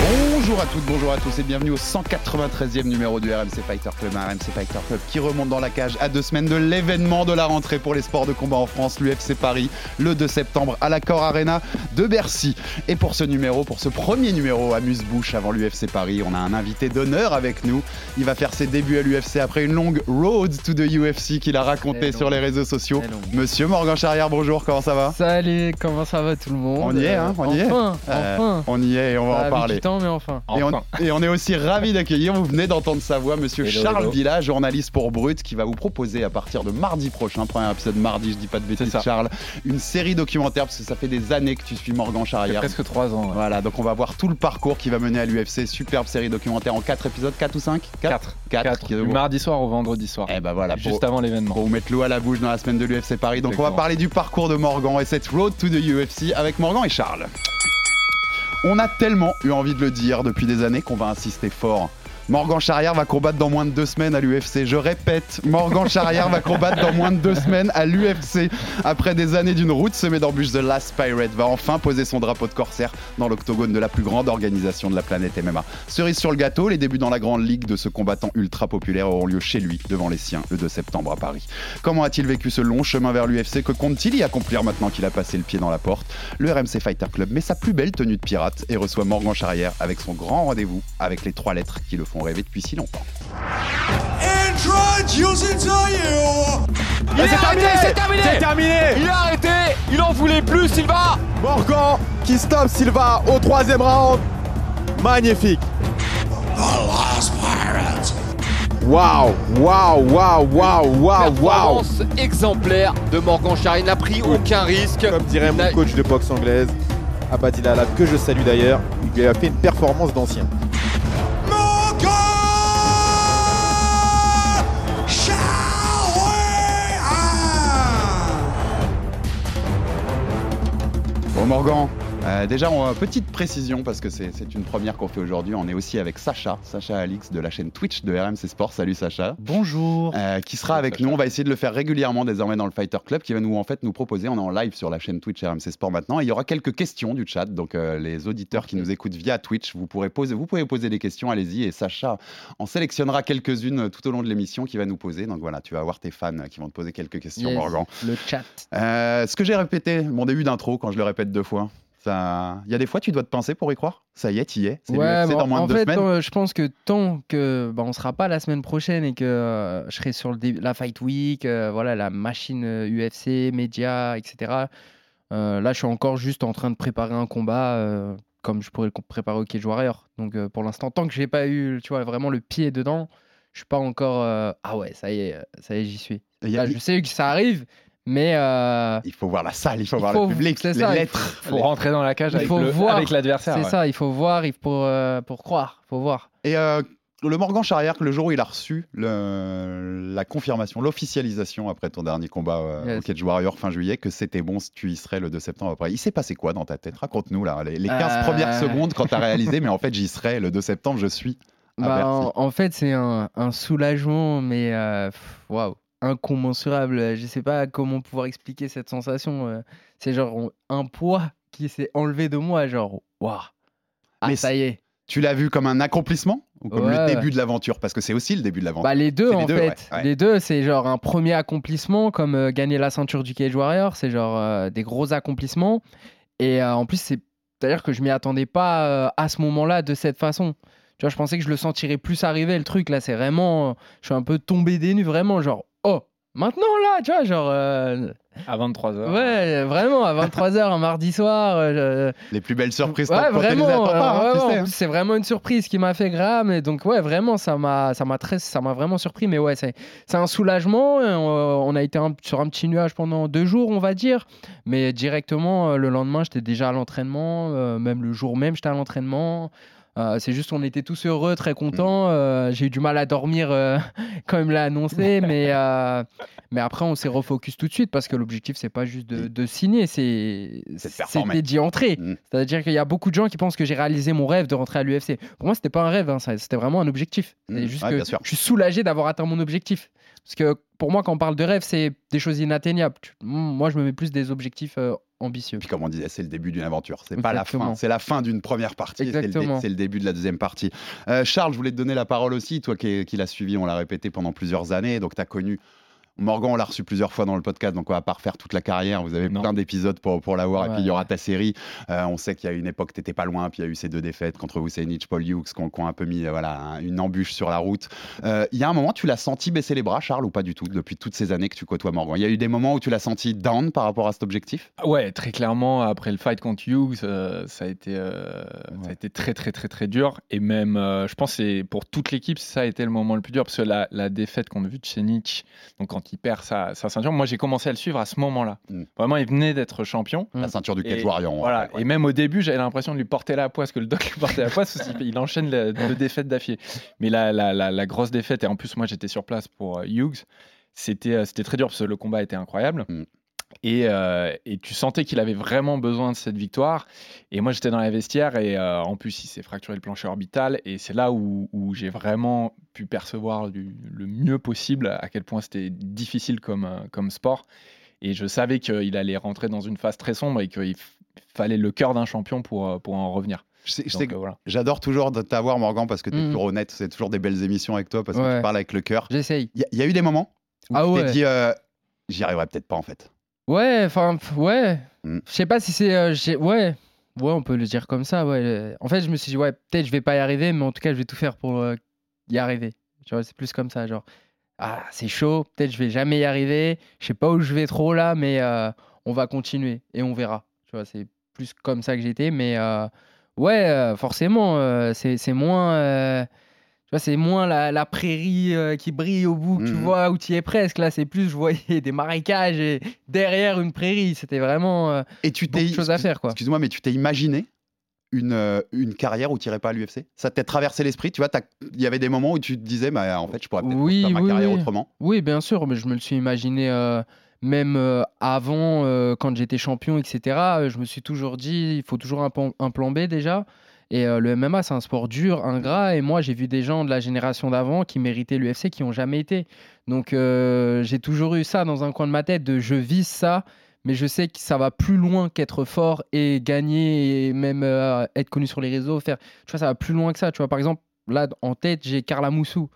Bonjour à toutes, bonjour à tous et bienvenue au 193e numéro du RMC Fighter Club, un RMC Fighter Club qui remonte dans la cage à deux semaines de l'événement de la rentrée pour les sports de combat en France, l'UFC Paris, le 2 septembre à l'Accor Arena de Bercy. Et pour ce numéro, pour ce premier numéro Amuse-Bouche avant l'UFC Paris, on a un invité d'honneur avec nous. Il va faire ses débuts à l'UFC après une longue road to the UFC qu'il a raconté sur les réseaux sociaux. Monsieur Morgan Charrière, bonjour, comment ça va? Salut, comment ça va tout le monde? On y est, hein, on y est. enfin, Euh, Enfin, On y est et on va en parler. Du temps, mais enfin. Et on, et on est aussi ravi d'accueillir, vous venez d'entendre sa voix, monsieur Hello, Charles hello. Villa, journaliste pour Brut, qui va vous proposer à partir de mardi prochain, premier épisode mardi, je dis pas de bêtises. Charles, une série documentaire, parce que ça fait des années que tu suis Morgan Charrière. presque 3 ans. Voilà, donc on va voir tout le parcours qui va mener à l'UFC. Superbe série documentaire en 4 épisodes, 4 ou 5 4 4. Du mardi soir au vendredi soir. Eh ben voilà, Juste pour, avant l'événement. pour vous mettre l'eau à la bouche dans la semaine de l'UFC Paris. Donc on va parler du parcours de Morgan et cette road to the UFC avec Morgan et Charles. On a tellement eu envie de le dire depuis des années qu'on va insister fort. Morgan Charrière va combattre dans moins de deux semaines à l'UFC. Je répète, Morgan Charrière va combattre dans moins de deux semaines à l'UFC. Après des années d'une route semée d'embûches, The Last Pirate va enfin poser son drapeau de corsaire dans l'octogone de la plus grande organisation de la planète MMA. Cerise sur le gâteau, les débuts dans la grande ligue de ce combattant ultra populaire auront lieu chez lui, devant les siens, le 2 septembre à Paris. Comment a-t-il vécu ce long chemin vers l'UFC Que compte-t-il y accomplir maintenant qu'il a passé le pied dans la porte? Le RMC Fighter Club met sa plus belle tenue de pirate et reçoit Morgan Charrière avec son grand rendez-vous avec les trois lettres qui le font rêver depuis si longtemps. Introducing to you. c'est terminé, c'est terminé C'est terminé Il a arrêté Il en voulait plus, Silva Morgan qui stoppe Silva au troisième round. Magnifique Waouh Waouh Waouh Waouh Waouh Waouh Performance exemplaire de Morgan Charine n'a pris aucun risque. Comme dirait Il mon coach de boxe anglaise, Abadil Alab, que je salue d'ailleurs, il lui a fait une performance d'ancien. Bon Morgan, euh, déjà on, petite précision parce que c'est une première qu'on fait aujourd'hui. On est aussi avec Sacha, Sacha Alix de la chaîne Twitch de RMC Sport. Salut Sacha. Bonjour. Euh, qui sera avec nous. On va essayer de le faire régulièrement désormais dans le Fighter Club, qui va nous en fait nous proposer. On est en live sur la chaîne Twitch RMC Sport maintenant. Et il y aura quelques questions du chat. Donc euh, les auditeurs qui nous écoutent via Twitch, vous pourrez poser, vous pouvez poser des questions. Allez-y. Et Sacha en sélectionnera quelques-unes tout au long de l'émission qui va nous poser. Donc voilà, tu vas avoir tes fans qui vont te poser quelques questions, Yes, Morgan. Le chat. Ce que j'ai répété, mon début d'intro, quand je le répète deux fois. Ça- Il y a des fois, tu dois te penser pour y croire. Ça y est, y es. C'est Ouais, bon, dans moins en de deux fait, semaines. euh, je pense que tant que bah, on sera pas la semaine prochaine et que euh, je serai sur le la Fight Week, euh, voilà, la machine euh, UFC, médias, etc. euh, là, je suis encore juste en train de préparer un combat euh, comme je pourrais le préparer au Cage Warrior. Donc, euh, pour l'instant, tant que j'ai pas eu, tu vois, vraiment le pied dedans, je suis pas encore. euh, ah ouais, ça y est, euh, ça y est, j'y suis. A- je sais que ça arrive, mais euh, Il faut voir la salle, il faut Il voir faut- le public, c'est les ça, il lettres. faut Les- rentrer dans la cage Il avec faut l'adversaire. c'est ouais. ça, il faut voir, il faut euh, pour croire, faut voir. Et euh, le Morgan Charrière, le jour où il a reçu le- la confirmation, l'officialisation après ton dernier combat euh, Yes. au Cage Warrior fin juillet, que c'était bon, tu y serais le 2 septembre après. Il s'est passé quoi dans ta tête? Raconte-nous là, les, les 15 Euh. premières secondes quand tu as réalisé, mais en fait j'y serai le 2 septembre, je suis. à Bah, en, en fait, c'est un, un soulagement, mais waouh, incommensurable. Je sais pas comment pouvoir expliquer cette sensation. euh. C'est genre un poids qui s'est enlevé de moi, genre waouh. Ah, Mais ça y est. Tu l'as vu comme un accomplissement ou comme Ouais, le ouais. début de l'aventure? Parce que c'est aussi le début de l'aventure. Bah, les deux, C'est les en deux, fait. ouais. Les deux, c'est genre un premier accomplissement, comme euh, gagner la ceinture du Cage Warrior. C'est genre euh, des gros accomplissements. Et euh, en plus, c'est. C'est-à-dire que je m'y attendais pas euh, à ce moment-là de cette façon. Tu vois, je pensais que je le sentirais plus arriver, le truc. Là, c'est vraiment. euh, Je suis un peu tombé des nues, vraiment. Genre, oh, Maintenant, là, tu vois, genre. euh, À 23h. ouais, vraiment, à 23h, un mardi soir. euh, Les plus belles surprises, Ouais, vraiment, euh, hein, hein. c'est vraiment une surprise qui m'a fait grave. Et donc, ouais, vraiment, ça m'a, ça m'a très, ça m'a vraiment surpris. Mais ouais, c'est, un soulagement. Euh, On, on a été un- sur un petit nuage pendant deux jours, on va dire. Mais directement, le lendemain, j'étais déjà à l'entraînement. même le jour même, j'étais à l'entraînement. Euh, c'est juste, on était tous heureux, très contents. Euh, j'ai eu du mal à dormir euh, quand il me l'a annoncé, mais, euh, mais après, on s'est refocus tout de suite parce que l'objectif, c'est pas juste de, de signer, c'est c'était d'y entrer. Mm. C'est-à-dire qu'il y a beaucoup de gens qui pensent que j'ai réalisé mon rêve de rentrer à l'UFC. Pour moi, c'était pas un rêve, hein, c'était vraiment un objectif. Mm. juste Ouais, que je suis soulagé d'avoir atteint mon objectif. Parce que pour moi, quand on parle de rêve, c'est des choses inatteignables. Moi, je me mets plus des objectifs ambitieux. Puis comme on disait, c'est le début d'une aventure. C'est pas la fin, c'est la fin d'une première partie. et c'est le dé- Exactement. C'est le, début de la deuxième partie. Euh, Charles, je voulais te donner la parole aussi. Toi qui, qui l'as suivi, on l'a répété pendant plusieurs années. Donc tu as connu. Morgan, on l'a reçu plusieurs fois dans le podcast, donc on va pas refaire toute la carrière. Vous avez Non. plein d'épisodes pour, pour l'avoir. Et puis il y aura ta série. Euh, on sait qu'il y a une époque, t'étais pas loin. Puis il y a eu ces deux défaites contre Vucenic, Paul Hughes, qui ont, qui ont un peu mis voilà, un- une embûche sur la route. Euh, Il y a un moment, tu l'as senti baisser les bras, Charles, ou pas du tout, depuis toutes ces années que tu côtoies Morgan? Il y a eu des moments où tu l'as senti down par rapport à cet objectif? Ouais, très clairement, après le fight contre Hughes, euh, ça, a été, ça a été très, très, très, très dur. Et même, je pense pour toute l'équipe, ça a été le moment le plus dur. Parce que la, la défaite contre Vucenic, donc quand il perd sa, sa ceinture, moi j'ai commencé à le suivre à ce moment-là. Mm. Vraiment, il venait d'être champion. La ceinture du Cage Warrior. Voilà. ouais. Et même au début, j'avais l'impression de lui porter la poisse, que le doc lui portait la poisse, parce qu'il il enchaîne les deux défaites d'affilée. Mais la, la, la, la grosse défaite, et en plus, moi j'étais sur place pour euh, Hughes, c'était euh, c'était très dur parce que le combat était incroyable. Mm. Et, euh, et tu sentais qu'il avait vraiment besoin de cette victoire. Et moi, j'étais dans la vestiaire et euh, en plus, il s'est fracturé le plancher orbital. Et c'est là où, où j'ai vraiment pu percevoir du- le mieux possible à quel point c'était difficile comme, euh, comme sport. Et je savais qu'il allait rentrer dans une phase très sombre et qu'il fallait le cœur d'un champion pour, pour en revenir. Que euh, voilà. J'adore toujours de t'avoir, Morgan, parce que tu es Mm. toujours honnête. C'est toujours des belles émissions avec toi, parce que Ouais. tu parles avec le cœur. J'essaye. Il y, a- il y a eu des moments où Ah tu t'es dit, euh, j'y arriverai peut-être pas en fait. Ouais, enfin, ouais. Mm. Je sais pas si c'est. euh, ouais. Ouais, on peut le dire comme ça, ouais. En fait, je me suis dit, ouais, peut-être je vais pas y arriver, mais en tout cas, je vais tout faire pour euh, y arriver. Tu vois, c'est plus comme ça, genre, ah, c'est chaud, peut-être je vais jamais y arriver, je sais pas où je vais trop là, mais euh, on va continuer et on verra. Tu vois, c'est plus comme ça que j'étais, mais ouais, forcément, c'est c'est moins. Vois, c'est moins la, la prairie euh, qui brille au bout, que tu Mhm. vois, où tu y es presque. Là, c'est plus, je voyais des marécages et derrière une prairie. C'était vraiment euh, Et tu beaucoup t'es. de choses à faire, quoi. Excuse-moi, mais tu t'es imaginé une, euh, une carrière où tu irais pas à l'UFC Ça t'est traversé l'esprit Tu vois, il y avait des moments où tu te disais, bah, en fait, je pourrais peut-être Oui, faire ma carrière oui. autrement. Oui, bien sûr, mais je me le suis imaginé euh, même euh, avant, euh, quand j'étais champion, etc. euh, je me suis toujours dit, il faut toujours un, un plan B déjà. Et euh, le MMA, c'est un sport dur, ingrat. Et moi, j'ai vu des gens de la génération d'avant qui méritaient l'UFC, qui n'ont jamais été. Donc, euh, j'ai toujours eu ça dans un coin de ma tête de je vise ça, mais je sais que ça va plus loin qu'être fort et gagner et même euh, être connu sur les réseaux. Faire, tu vois, ça va plus loin que ça. Tu vois, par exemple, là, en tête, j'ai Carla Moussou.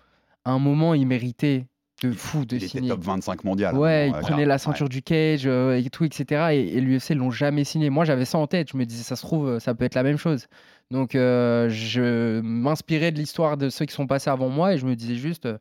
À un moment, il méritait de fou de Il était signer. top 25 mondial. Ouais, il Euh, prenait la ceinture du cage euh, et tout, etc. Et, et l'UFC l'ont jamais signé. Moi, j'avais ça en tête. Je me disais, ça se trouve, ça peut être la même chose. Donc, euh, je m'inspirais de l'histoire de ceux qui sont passés avant moi et je me disais juste, euh,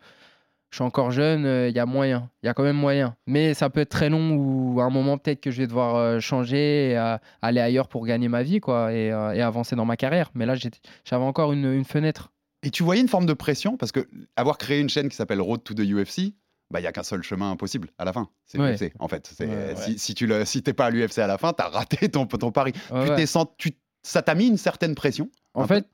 je suis encore jeune, euh, il y a moyen. Il y a quand même moyen. Mais ça peut être très long ou à un moment, peut-être que je vais devoir changer et aller ailleurs pour gagner ma vie, quoi, et, et avancer dans ma carrière. Mais là, j'avais encore une, une fenêtre. Et tu voyais une forme de pression? Parce que avoir créé une chaîne qui s'appelle Road to the UFC, bah il y a qu'un seul chemin possible à la fin, c'est Ouais. l'UFC en fait. C'est- Ouais, ouais. Si, si tu le si t'es pas à l'UFC à la fin, t'as raté ton ton pari. Tu ça t'a mis une certaine pression. En fait,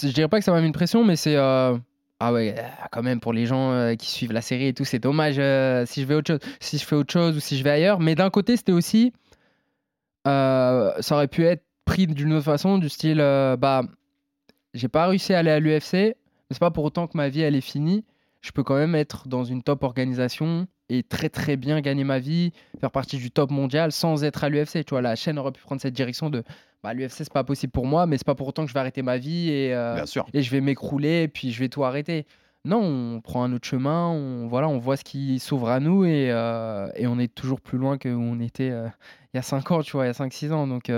je dirais pas que ça m'a mis une pression, mais c'est. euh, Ah ouais, quand même, pour les gens euh, qui suivent la série et tout, c'est dommage euh, si je vais autre chose, si je fais autre chose ou si je vais ailleurs. Mais d'un côté, c'était aussi. ça aurait pu être pris d'une autre façon, du style bah, j'ai pas réussi à aller à l'UFC, mais c'est pas pour autant que ma vie elle est finie. Je peux quand même être dans une top organisation et très très bien gagner ma vie, faire partie du top mondial sans être à l'UFC. Tu vois, la chaîne aurait pu prendre cette direction de bah, l'UFC c'est pas possible pour moi, mais c'est pas pour autant que je vais arrêter ma vie et, euh, Bien sûr. et je vais m'écrouler et puis je vais tout arrêter. Non, on prend un autre chemin, on, voilà, on voit ce qui s'ouvre à nous et, euh, et on est toujours plus loin que où on était euh, il y a 5 ans, tu vois, il y a 5-6 ans. Donc,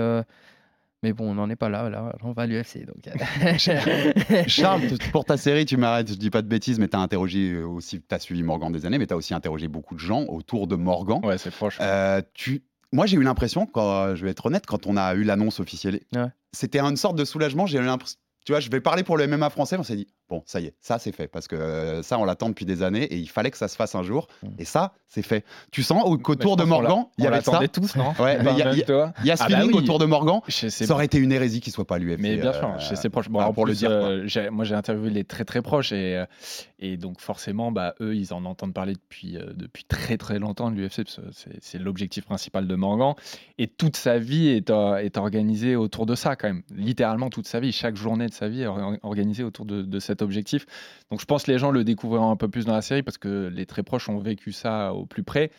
Mais bon, on n'en est pas là, là, on va à l'UFC. Donc... Charles, t- pour ta série, tu m'arrêtes, je dis pas de bêtises, mais tu as interrogé aussi, tu as suivi Morgan des années, mais tu as aussi interrogé beaucoup de gens autour de Morgan. Ouais, c'est proche. Euh, tu... Moi, j'ai eu l'impression, quand, je vais être honnête, quand on a eu l'annonce officielle, Ouais. c'était une sorte de soulagement. J'ai eu l'impression. Tu vois, je vais parler pour le MMA français, on s'est dit, bon, ça y est, ça c'est fait. Parce que euh, ça, on l'attend depuis des années et il fallait que ça se fasse un jour. Et ça, c'est fait. Tu sens au- qu'autour de Morgan, il y avait ça. tous, non? Ouais, mais il y y y a ce Ah bah oui. autour de Morgan. Ça aurait été une hérésie qu'il soit pas l'UFC. Mais bien sûr, chez ses proches. Bon, alors, pour le dire. euh, moi, j'ai interviewé les très très proches et, euh, et donc forcément, bah, eux, ils en entendent parler depuis, euh, depuis très très longtemps de l'UFC, parce que c'est- l'objectif principal de Morgan. Et toute sa vie est, est organisée autour de ça, quand même. Littéralement toute sa vie, chaque journée de sa vie est or- organisée autour de, de cet objectif. Donc je pense que les gens le découvriront un peu plus dans la série parce que les très proches ont vécu ça au plus près.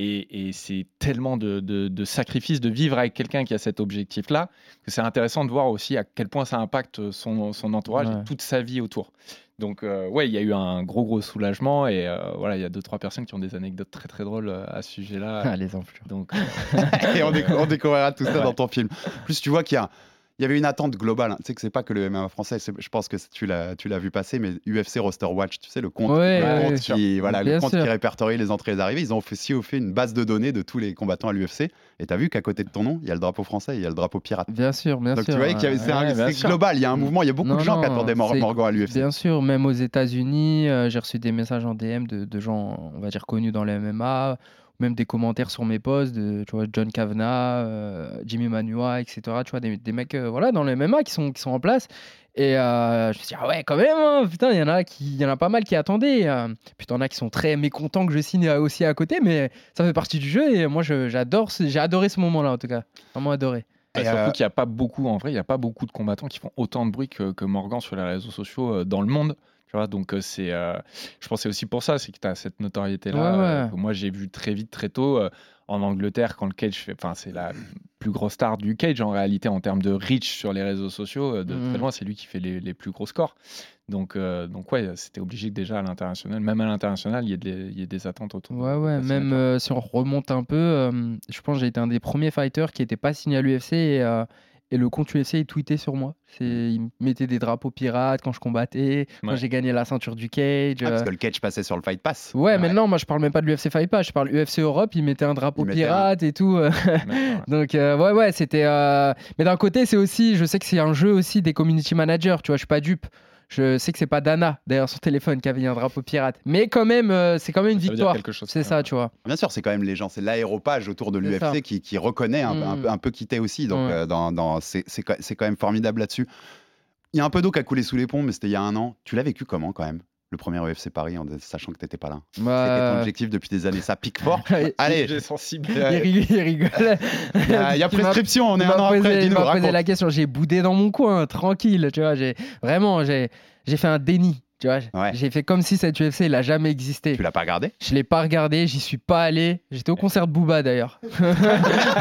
Et, et c'est tellement de, de, de sacrifices de vivre avec quelqu'un qui a cet objectif-là que c'est intéressant de voir aussi à quel point ça impacte son, son entourage Ouais. et toute sa vie autour. Donc, euh, ouais, il y a eu un gros, gros soulagement. Et euh, voilà, il y a deux, trois personnes qui ont des anecdotes très, très drôles euh, à ce sujet-là. Ah, les enflures. Donc, et on, décou- on découvrira tout ça Ouais. dans ton film. En plus, tu vois qu'il y a. Il y avait une attente globale. hein. Tu sais que c'est pas que le MMA français. Je pense que tu l'as, tu l'as vu passer, mais UFC Roster Watch, tu sais le compte, Ouais, le ouais, compte ouais, qui, voilà, le Bien compte qui répertorie les entrées et les arrivées. Ils ont aussi fait une base de données de tous les combattants à l'UFC. Et tu as vu qu'à côté de ton nom, il y a le drapeau français, il y a le drapeau pirate. Bien sûr, bien Donc sûr. tu vois qu'il y avait- c'est, Ouais, global. Il y a un mouvement. Il y a beaucoup Non, de gens qui attendaient Morgan à l'UFC. Bien sûr, même aux États-Unis, euh, j'ai reçu des messages en DM de, de gens, on va dire, connus dans le MMA, même des commentaires sur mes posts de tu vois, John Kavanagh, euh, Jimmy Manua, etc. Tu vois, des, des mecs euh, voilà, dans le MMA qui sont, qui sont en place. Et euh, je me suis dit, ah ouais, quand même, hein, putain, il y, en a qui- il y en a pas mal qui attendaient. euh. puis t'en as qui sont très mécontents que je signe aussi à côté, mais ça fait partie du jeu et moi, je- j'adore, ce- j'ai adoré ce moment-là, en tout cas. Vraiment adoré. Et Et, surtout euh, qu'il n'y a pas beaucoup, en vrai, il n'y a pas beaucoup de combattants qui font autant de bruit que, que Morgan sur les réseaux sociaux euh, dans le monde. Tu vois, donc c'est, je pense que c'est aussi pour ça, c'est que tu as cette notoriété-là. Ouais, ouais. euh, moi, j'ai vu très vite, très tôt, en Angleterre, quand le cage fait, enfin, c'est la plus grosse star du cage en réalité en termes de reach sur les réseaux sociaux. de très loin, c'est lui qui fait les, les plus gros scores. Donc, euh, donc ouais, c'était obligé que déjà à l'international, même à l'international, il y, ait des- il y ait des attentes autour. Ouais, ouais, même euh, si on remonte un peu, euh, je pense que j'ai été un des premiers fighters qui n'était pas signé à l'UFC et, et le compte UFC il tweetait sur moi. C'est, il me mettait des drapeaux pirates quand je combattais, quand Ouais. j'ai gagné la ceinture du cage. Ah, parce euh. que le catch passait sur le Fight Pass. Ouais, mais non, moi je parle même pas de l'UFC Fight Pass, je parle UFC Europe, il mettait un drapeau Il mettait un- pirate et tout. euh. Donc euh, ouais, ouais, c'était. euh, Mais d'un côté, c'est aussi, je sais que c'est un jeu aussi des community managers, tu vois, je suis pas dupe. Je sais que c'est pas Dana, d'ailleurs, son téléphone qui avait un drapeau pirate. Mais quand même, euh, c'est quand même une Ça victoire. quelque chose, C'est ça, tu vois. Bien sûr, c'est quand même les gens, c'est l'aéropage autour de l'UFC qui, qui reconnaît un, un Mm. peu- un peu qui t'es aussi. Donc, Ouais. euh, dans, c'est quand même formidable là-dessus. Il y a un peu d'eau qui a coulé sous les ponts, mais c'était il y a un an. Tu l'as vécu comment quand même? Le premier UFC Paris, en sachant que t'étais pas là. C'était ton Bah, objectif depuis des années. Ça pique fort. Allez, J'ai sensible. il rigole. il rigole. il y a, il y a prescription, on est un an posé- après. il m'a posé la question. J'ai boudé dans mon coin, tranquille. Tu vois, j'ai vraiment, j'ai, j'ai fait un déni. Tu vois, Ouais. j'ai fait comme si cette UFC il a jamais existé. Tu l'as pas regardé? Je l'ai pas regardé, j'y suis pas allé. J'étais au concert de Booba d'ailleurs.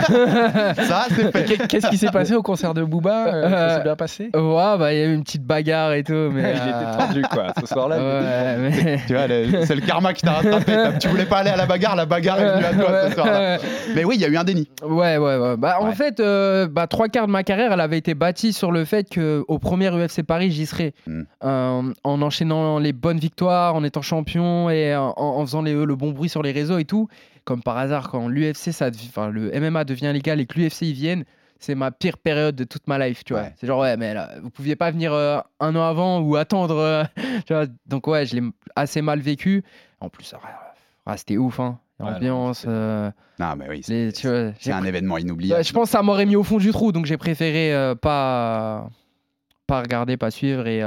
Ça, c'est fait. Qu'est- Qu'est-ce qui s'est passé au concert de Booba Euh, Ça Euh, s'est bien passé? Ouais, bah il y a eu une petite bagarre et tout, mais. Il euh, était tendu, quoi, ce soir-là. Ouais, mais. Tu vois, c'est le karma qui t'a rattrapé. Tu voulais pas aller à la bagarre, la bagarre est venue à toi ce soir-là. Mais oui, il y a eu un déni. Ouais, ouais, ouais. Bah, En fait, euh, bah, trois quarts de ma carrière, elle avait été bâtie sur le fait qu'au premier UFC Paris, j'y serais. Mm. Euh, en enchaînant les bonnes victoires, en étant champion et en, en faisant les- le bon bruit sur les réseaux et tout. Comme par hasard, quand l'UFC, enfin, le MMA devient légal et que l'UFC y vienne, c'est ma pire période de toute ma life, tu vois. Ouais. C'est genre, ouais, mais là, vous pouviez pas venir euh, un an avant ou attendre, euh, tu vois. Donc, ouais, je l'ai assez mal vécu. En plus, ah, ah, c'était ouf, hein. L'ambiance, euh, Non, mais oui, c'est un événement inoubliable. je pense que ça m'aurait mis au fond du trou, donc j'ai préféré pas, pas regarder, pas suivre et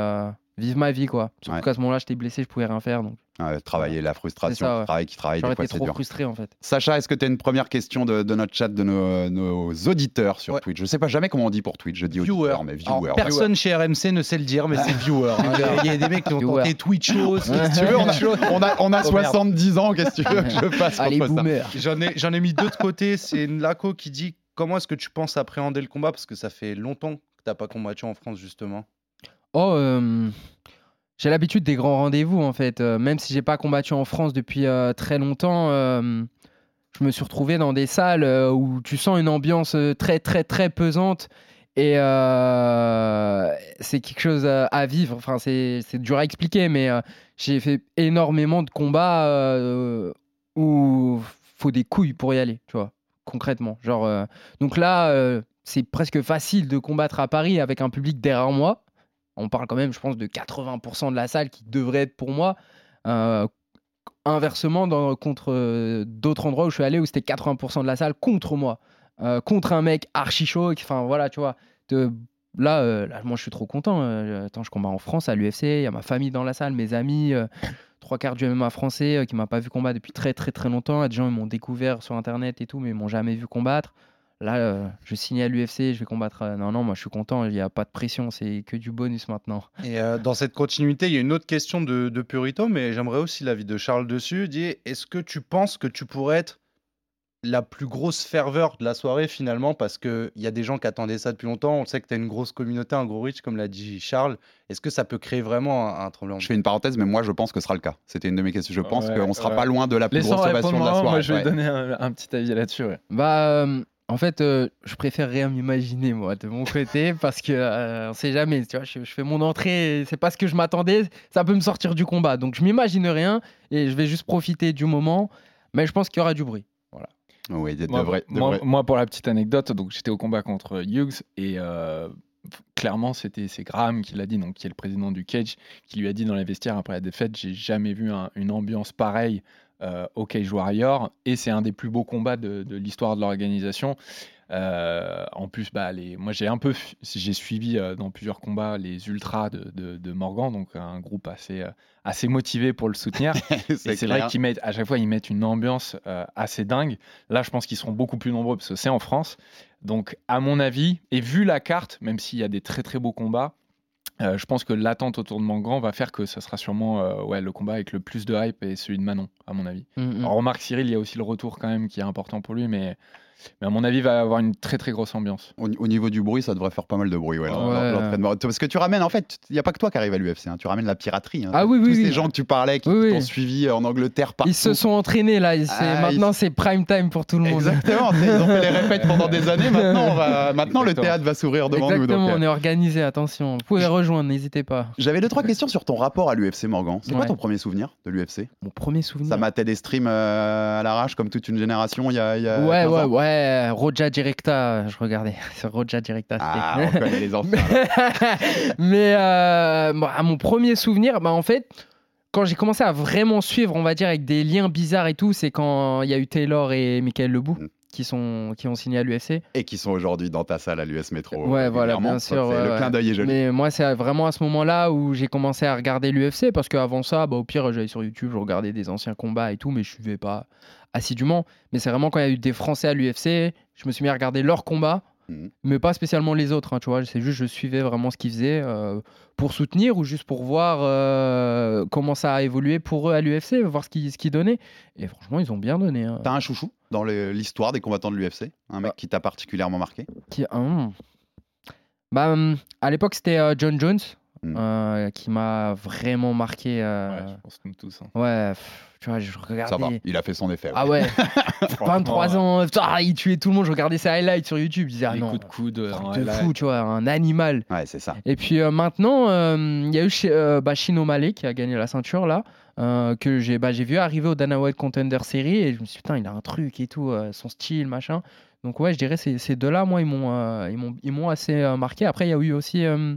vivre ma vie, quoi. Surtout Ouais. qu'à ce moment-là, j'étais blessé, je pouvais rien faire, donc Ouais, travailler la frustration, ça, ouais. le travail qui travaille, j'aurais des fois trop dur. frustré, en fait. Sacha, est-ce que tu as une première question de, de notre chat de nos, nos auditeurs sur Ouais. Twitch? Je sais pas jamais comment on dit pour Twitch, je dis Viewer. auditeur, mais Alors, viewer. personne chez RMC ne sait le dire, mais c'est viewer. hein. Il y a des mecs qui ont tenté Twitchos. Si tu veux, on a, on a, on a Oh, merde. 70 ans, qu'est-ce que tu veux que je fasse. J'en ai, j'en ai mis deux de côté. C'est Nlako qui dit Comment est-ce que tu penses appréhender le combat? Parce que ça fait longtemps que t'as pas combattu en France, justement. Oh, euh, j'ai l'habitude des grands rendez-vous, en fait. Euh, même si j'ai pas combattu en France depuis euh, très longtemps, je me suis retrouvé dans des salles où tu sens une ambiance très, très, très pesante. Et c'est quelque chose à, vivre. Enfin, c'est dur à expliquer, mais j'ai fait énormément de combats où faut des couilles pour y aller, tu vois, concrètement. Genre, donc là, c'est presque facile de combattre à Paris avec un public derrière moi. On parle quand même, je pense, de 80% de la salle qui devrait être pour moi. Euh, inversement, contre euh, d'autres endroits où je suis allé où c'était 80% de la salle contre moi. Euh, contre un mec archi chaud. Enfin, voilà, tu vois. De- là, là, moi, je suis trop content. euh, attends, je combats en France à l'UFC. Il y a ma famille dans la salle, mes amis. trois quarts du MMA français qui m'a pas vu combattre depuis très très très longtemps. Des gens ils m'ont découvert sur internet et tout, mais ils m'ont jamais vu combattre. Là, euh, je signe à l'UFC, je vais combattre. euh, non, non, moi je suis content, il n'y a pas de pression, c'est que du bonus maintenant. Et euh, dans cette continuité, il y a une autre question de, de Purito, mais j'aimerais aussi l'avis de Charles dessus. Dit est-ce que tu penses que tu pourrais être la plus grosse ferveur de la soirée finalement? Parce qu'il y a des gens qui attendaient ça depuis longtemps. On sait que tu as une grosse communauté, un gros reach, comme l'a dit Charles. Est-ce que ça peut créer vraiment un, un tremblement Je fais une parenthèse, mais moi je pense que ce sera le cas. C'était une de mes questions. Je pense Ouais, qu'on sera ouais. pas loin de la plus Laissons grosse ovation de la Marwan, soirée. Moi, je vais ouais. donner un, un petit avis là-dessus. ouais. Bah, euh, en fait, euh, je préfère rien m'imaginer, moi, de mon côté, parce que euh, on sait jamais. Tu vois, je, je fais mon entrée, c'est pas ce que je m'attendais, ça peut me sortir du combat. Donc, je m'imagine rien et je vais juste profiter du moment, mais je pense qu'il y aura du bruit. Voilà. Oui, de, de Moi, vrai- de moi- vrai- moi, pour la petite anecdote, donc j'étais au combat contre Hughes et euh, clairement c'était c'est Graham qui l'a dit, donc qui est le président du Cage, qui lui a dit dans les vestiaires après la défaite, j'ai jamais vu un- une ambiance pareille euh, au Cage Warrior et c'est un des plus beaux combats de, l'histoire de l'organisation. Euh, en plus, bah, les, moi j'ai un peu, j'ai suivi euh, dans plusieurs combats les ultras de, de- de Morgan, donc un groupe assez, euh, assez motivé pour le soutenir. C'est vrai qu'ils mettent, à chaque fois, ils mettent une ambiance assez dingue. Là, je pense qu'ils seront beaucoup plus nombreux parce que c'est en France. Donc, à mon avis, et vu la carte, même s'il y a des très très beaux combats, euh, je pense que l'attente autour de Mangan va faire que ça sera sûrement euh, ouais, le combat avec le plus de hype et celui de Manon, à mon avis. Mm, mm. Alors, remarque Cyril, il y a aussi le retour quand même qui est important pour lui, mais, mais à mon avis, il va avoir une très très grosse ambiance. Au, au niveau du bruit, ça devrait faire pas mal de bruit. Ouais, Ouais. Parce que tu ramènes, en fait, il n'y a pas que toi qui arrive à l'UFC. hein, tu ramènes la piraterie. hein. Ah oui, oui, Tous oui. ces gens que tu parlais, qui t'ont suivi en Angleterre partout. Ils se sont entraînés là, Ah, maintenant ils- c'est prime time pour tout le monde. Exactement, ils ont fait les répètes pendant des années. Maintenant, on va... maintenant le Exactement. théâtre va s'ouvrir devant Exactement, nous. donc, on euh, est organisé, attention. Vous pouvez rejoindre, n'hésitez pas. J'avais deux trois questions sur ton rapport à l'UFC, Morgan. C'est quoi Ouais. ton premier souvenir de l'UFC Mon premier souvenir. Ça matait des streams euh, à l'arrache comme toute une génération il y a, il y a Ouais, 15 ouais, ans? Ouais. Roja Directa, je regardais. Roja Directa. Ah, on connaît les là. Mais euh, à mon premier souvenir, bah, en fait, quand j'ai commencé à vraiment suivre, on va dire, avec des liens bizarres et tout, c'est quand il y a eu Taylor et Michael Lebou Mm. qui, sont, qui ont signé à l'UFC. Et qui sont aujourd'hui dans ta salle à l'US Métro. Ouais, voilà, bien sûr. ouais, le clin d'œil est joli. Mais moi, c'est vraiment à ce moment-là où j'ai commencé à regarder l'UFC parce qu'avant ça, bah, au pire, j'allais sur YouTube, je regardais des anciens combats et tout, mais je suivais pas assidûment. Mais c'est vraiment quand il y a eu des Français à l'UFC, je me suis mis à regarder leurs combats, Mhm. mais pas spécialement les autres. hein, tu vois, c'est juste je suivais vraiment ce qu'ils faisaient euh, pour soutenir ou juste pour voir euh, comment ça a évolué pour eux à l'UFC, voir ce qu'ils donnaient. Et franchement, ils ont bien donné. hein. T'as un chouchou dans l'histoire des combattants de l'UFC Un mec qui t'a particulièrement marqué? Qui, hum. Bah, hum, à l'époque, c'était euh, John Jones Mm. euh, qui m'a vraiment marqué. euh, Ouais, je pense nous tous. hein. Ouais, pff, tu vois, je regardais. Ça va, il a fait son effet. Ah ouais, 23 Franchement, ans, il tuait tout le monde. Je regardais ses highlights sur YouTube. Je disais, ah non, coups de coude. euh, de highlight. fou, tu vois, un animal. Ouais, c'est ça. Et puis euh, maintenant, euh, il y a eu euh, bah, Shino Male qui a gagné la ceinture là, euh, que j'ai bah, j'ai vu arriver au Dana White Contender Series et je me suis dit, putain, il a un truc et tout, euh, son style, machin. Donc ouais, je dirais ces, ces deux-là, moi, ils m'ont euh, ils m'ont ils m'ont assez euh, marqué. Après, il y a eu aussi euh,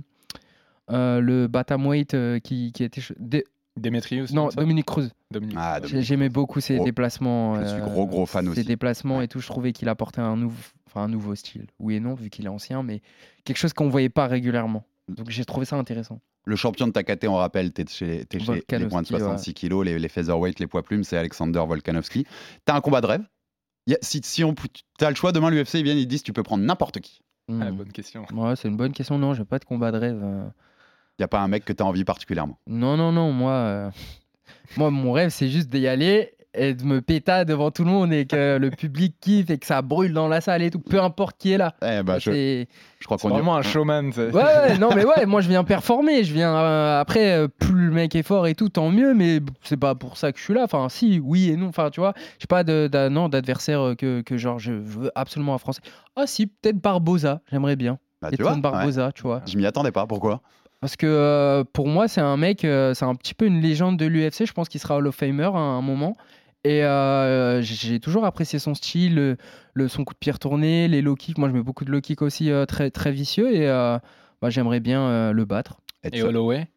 le Bantamweight euh, qui, qui était... Dé- Démétrius non, Dominique Cruz. Dominique. Ah. J'aimais beaucoup ses Gros- déplacements. je suis euh, gros, gros fan Ses aussi. déplacements Ouais. et tout, je trouvais qu'il apportait un, nouveau, enfin, un nouveau style. Oui et non, vu qu'il est ancien, mais quelque chose qu'on ne voyait pas régulièrement. Donc j'ai trouvé ça intéressant. Le champion de ta caté, on rappelle, t'es chez, t'es chez les moins de 66 kilos, les, les featherweight, les poids plumes, c'est Alexander Volkanovski. T'as un combat de rêve? A- Si, si on, t'as le choix, demain l'UFC, ils viennent, ils disent tu peux prendre n'importe qui. Hmm. Ah, bonne question. Ouais, c'est une bonne question. Non, j'ai pas de combat de rêve. Euh. Y a pas un mec que t'as envie particulièrement. Non, non, non. Moi, euh, moi mon rêve, c'est juste d'y aller et de me péter devant tout le monde et que le public kiffe et que ça brûle dans la salle et tout, peu importe qui est là. Eh bah, je, C'est- je crois qu'on y- vraiment un showman. Ouais, ouais, non, mais ouais, moi je viens performer. Je viens euh, après, euh, plus le mec est fort et tout, tant mieux. Mais c'est pas pour ça que je suis là. Enfin, si, oui et non. Enfin, tu vois, j'ai pas de, d'a- non, d'adversaire que, que genre je veux absolument un français. Ah si, peut-être Barbosa. J'aimerais bien. Bah, tu vois, Barboza, tu vois. Je m'y attendais pas. Pourquoi? Parce que euh, pour moi, c'est un mec, euh, c'est un petit peu une légende de l'UFC. Je pense qu'il sera Hall of Famer à un moment. Et euh, j'ai toujours apprécié son style, le, le- son coup de pied retourné, les low kicks. Moi, je mets beaucoup de low kicks aussi euh, très, très vicieux et euh, bah, j'aimerais bien euh, le battre. Et Holloway?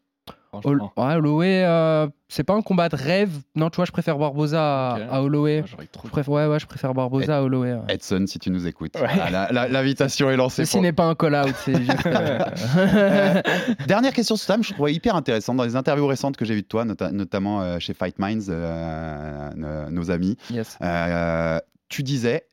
Franchement. ouais, Holloway, euh, c'est pas un combat de rêve. Non, tu vois, je préfère Barboza à, Ok. à Holloway. Ah, Je préfère, ouais, ouais, je préfère Barboza à Holloway. ouais. Edson, si tu nous écoutes. Ouais. Ah, L'invitation est lancée. Ceci pour- n'est pas un call-out, c'est juste. euh, Euh, dernière question sur Sam, je trouvais hyper intéressante dans les interviews récentes que j'ai vues de toi, nota- notamment euh, chez Fight Minds, nos amis. yes. Tu disais,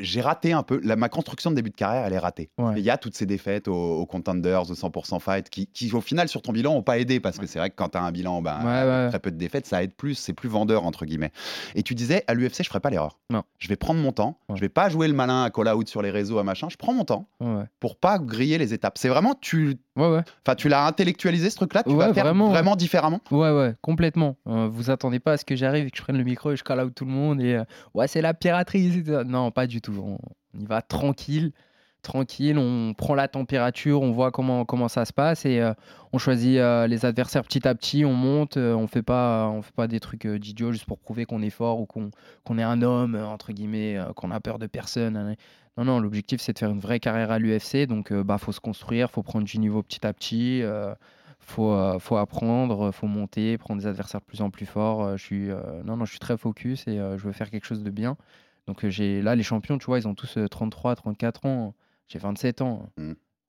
j'ai raté un peu, la- ma construction de début de carrière, elle est ratée. Ouais. Il y a toutes ces défaites aux, aux contenders, aux 100% fight, qui, qui, au final sur ton bilan n'ont pas aidé, parce que c'est vrai que quand tu as un bilan ben, Ouais, très peu de défaites, ça aide plus, c'est plus vendeur, entre guillemets. Et tu disais, à l'UFC, je ferai pas l'erreur. Je vais prendre mon temps, je vais pas jouer le malin à call-out sur les réseaux, à machin, je prends mon temps pour pas griller les étapes. C'est vraiment, tu, enfin, tu l'as intellectualisé ce truc-là, tu vas faire vraiment, différemment? Ouais, ouais, complètement. Euh, vous attendez pas à ce que j'arrive et que je prenne le micro et je call out tout le monde et euh, ouais, c'est la piraterie. Non, pas du tout. On, y va tranquille, tranquille. On prend la température, on voit comment, ça se passe et euh, on choisit euh, les adversaires petit à petit. On monte. euh, on fait pas, on fait pas des trucs d'idiots juste pour prouver qu'on est fort ou qu'on est un homme entre guillemets, qu'on a peur de personne. hein. Non, non, l'objectif c'est de faire une vraie carrière à l'UFC. Donc, bah, faut se construire, faut prendre du niveau petit à petit. faut, faut apprendre, faut monter, prendre des adversaires de plus en plus forts. Je suis, non, non, je suis très focus et je veux faire quelque chose de bien. Donc euh, j'ai là les champions, tu vois, ils ont tous euh, 33, 34 ans. J'ai 27 ans.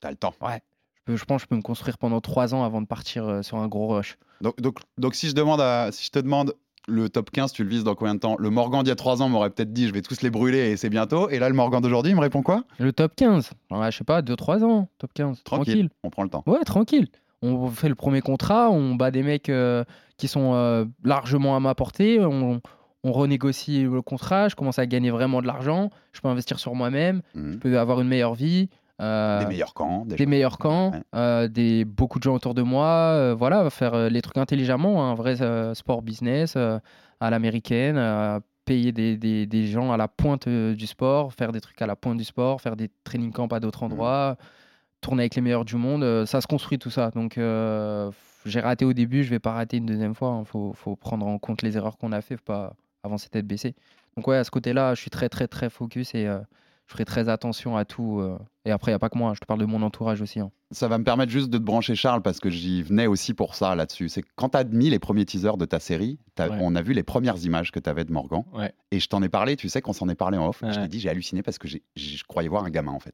T'as le temps. Ouais. Je, peux- je pense que je peux me construire pendant 3 ans avant de partir euh, sur un gros rush. Donc, donc, donc si, je demande à, si je te demande le top 15, tu le vises dans combien de temps? Le Morgan d'il y a 3 ans m'aurait peut-être dit je vais tous les brûler et c'est bientôt. Et là, le Morgan d'aujourd'hui, il me répond quoi? Le top 15, ouais, je sais pas, 2-3 ans, top 15. Tranquille. Tranquille. On prend le temps. Ouais, tranquille. On fait le premier contrat, on bat des mecs euh, qui sont euh, largement à ma portée, on, on renégocie le contrat, je commence à gagner vraiment de l'argent, je peux investir sur moi-même, Mhm. je peux avoir une meilleure vie. euh, Des meilleurs camps. des meilleurs camps, Ouais. euh, des, beaucoup de gens autour de moi. euh, voilà, faire les trucs intelligemment, un vrai sport business à l'américaine, payer des, des- des gens à la pointe du sport, faire des trucs à la pointe du sport, faire des training camps à d'autres endroits, tourner avec les meilleurs du monde. ça se construit tout ça. Donc j'ai raté au début, je vais pas rater une deuxième fois. Il faut, faut prendre en compte les erreurs qu'on a fait, faut pas avancer tête baissée. Donc ouais, à ce côté-là, je suis très très très focus et euh, je ferai très attention à tout. Et après, il n'y a pas que moi, je te parle de mon entourage aussi. hein. Ça va me permettre juste de te brancher Charles parce que j'y venais aussi pour ça là-dessus. C'est que quand tu as mis les premiers teasers de ta série, Ouais. on a vu les premières images que tu avais de Morgan. Ouais. Et je t'en ai parlé, tu sais qu'on s'en est parlé en off. Je t'ai dit, j'ai halluciné parce que je croyais voir un gamin en fait.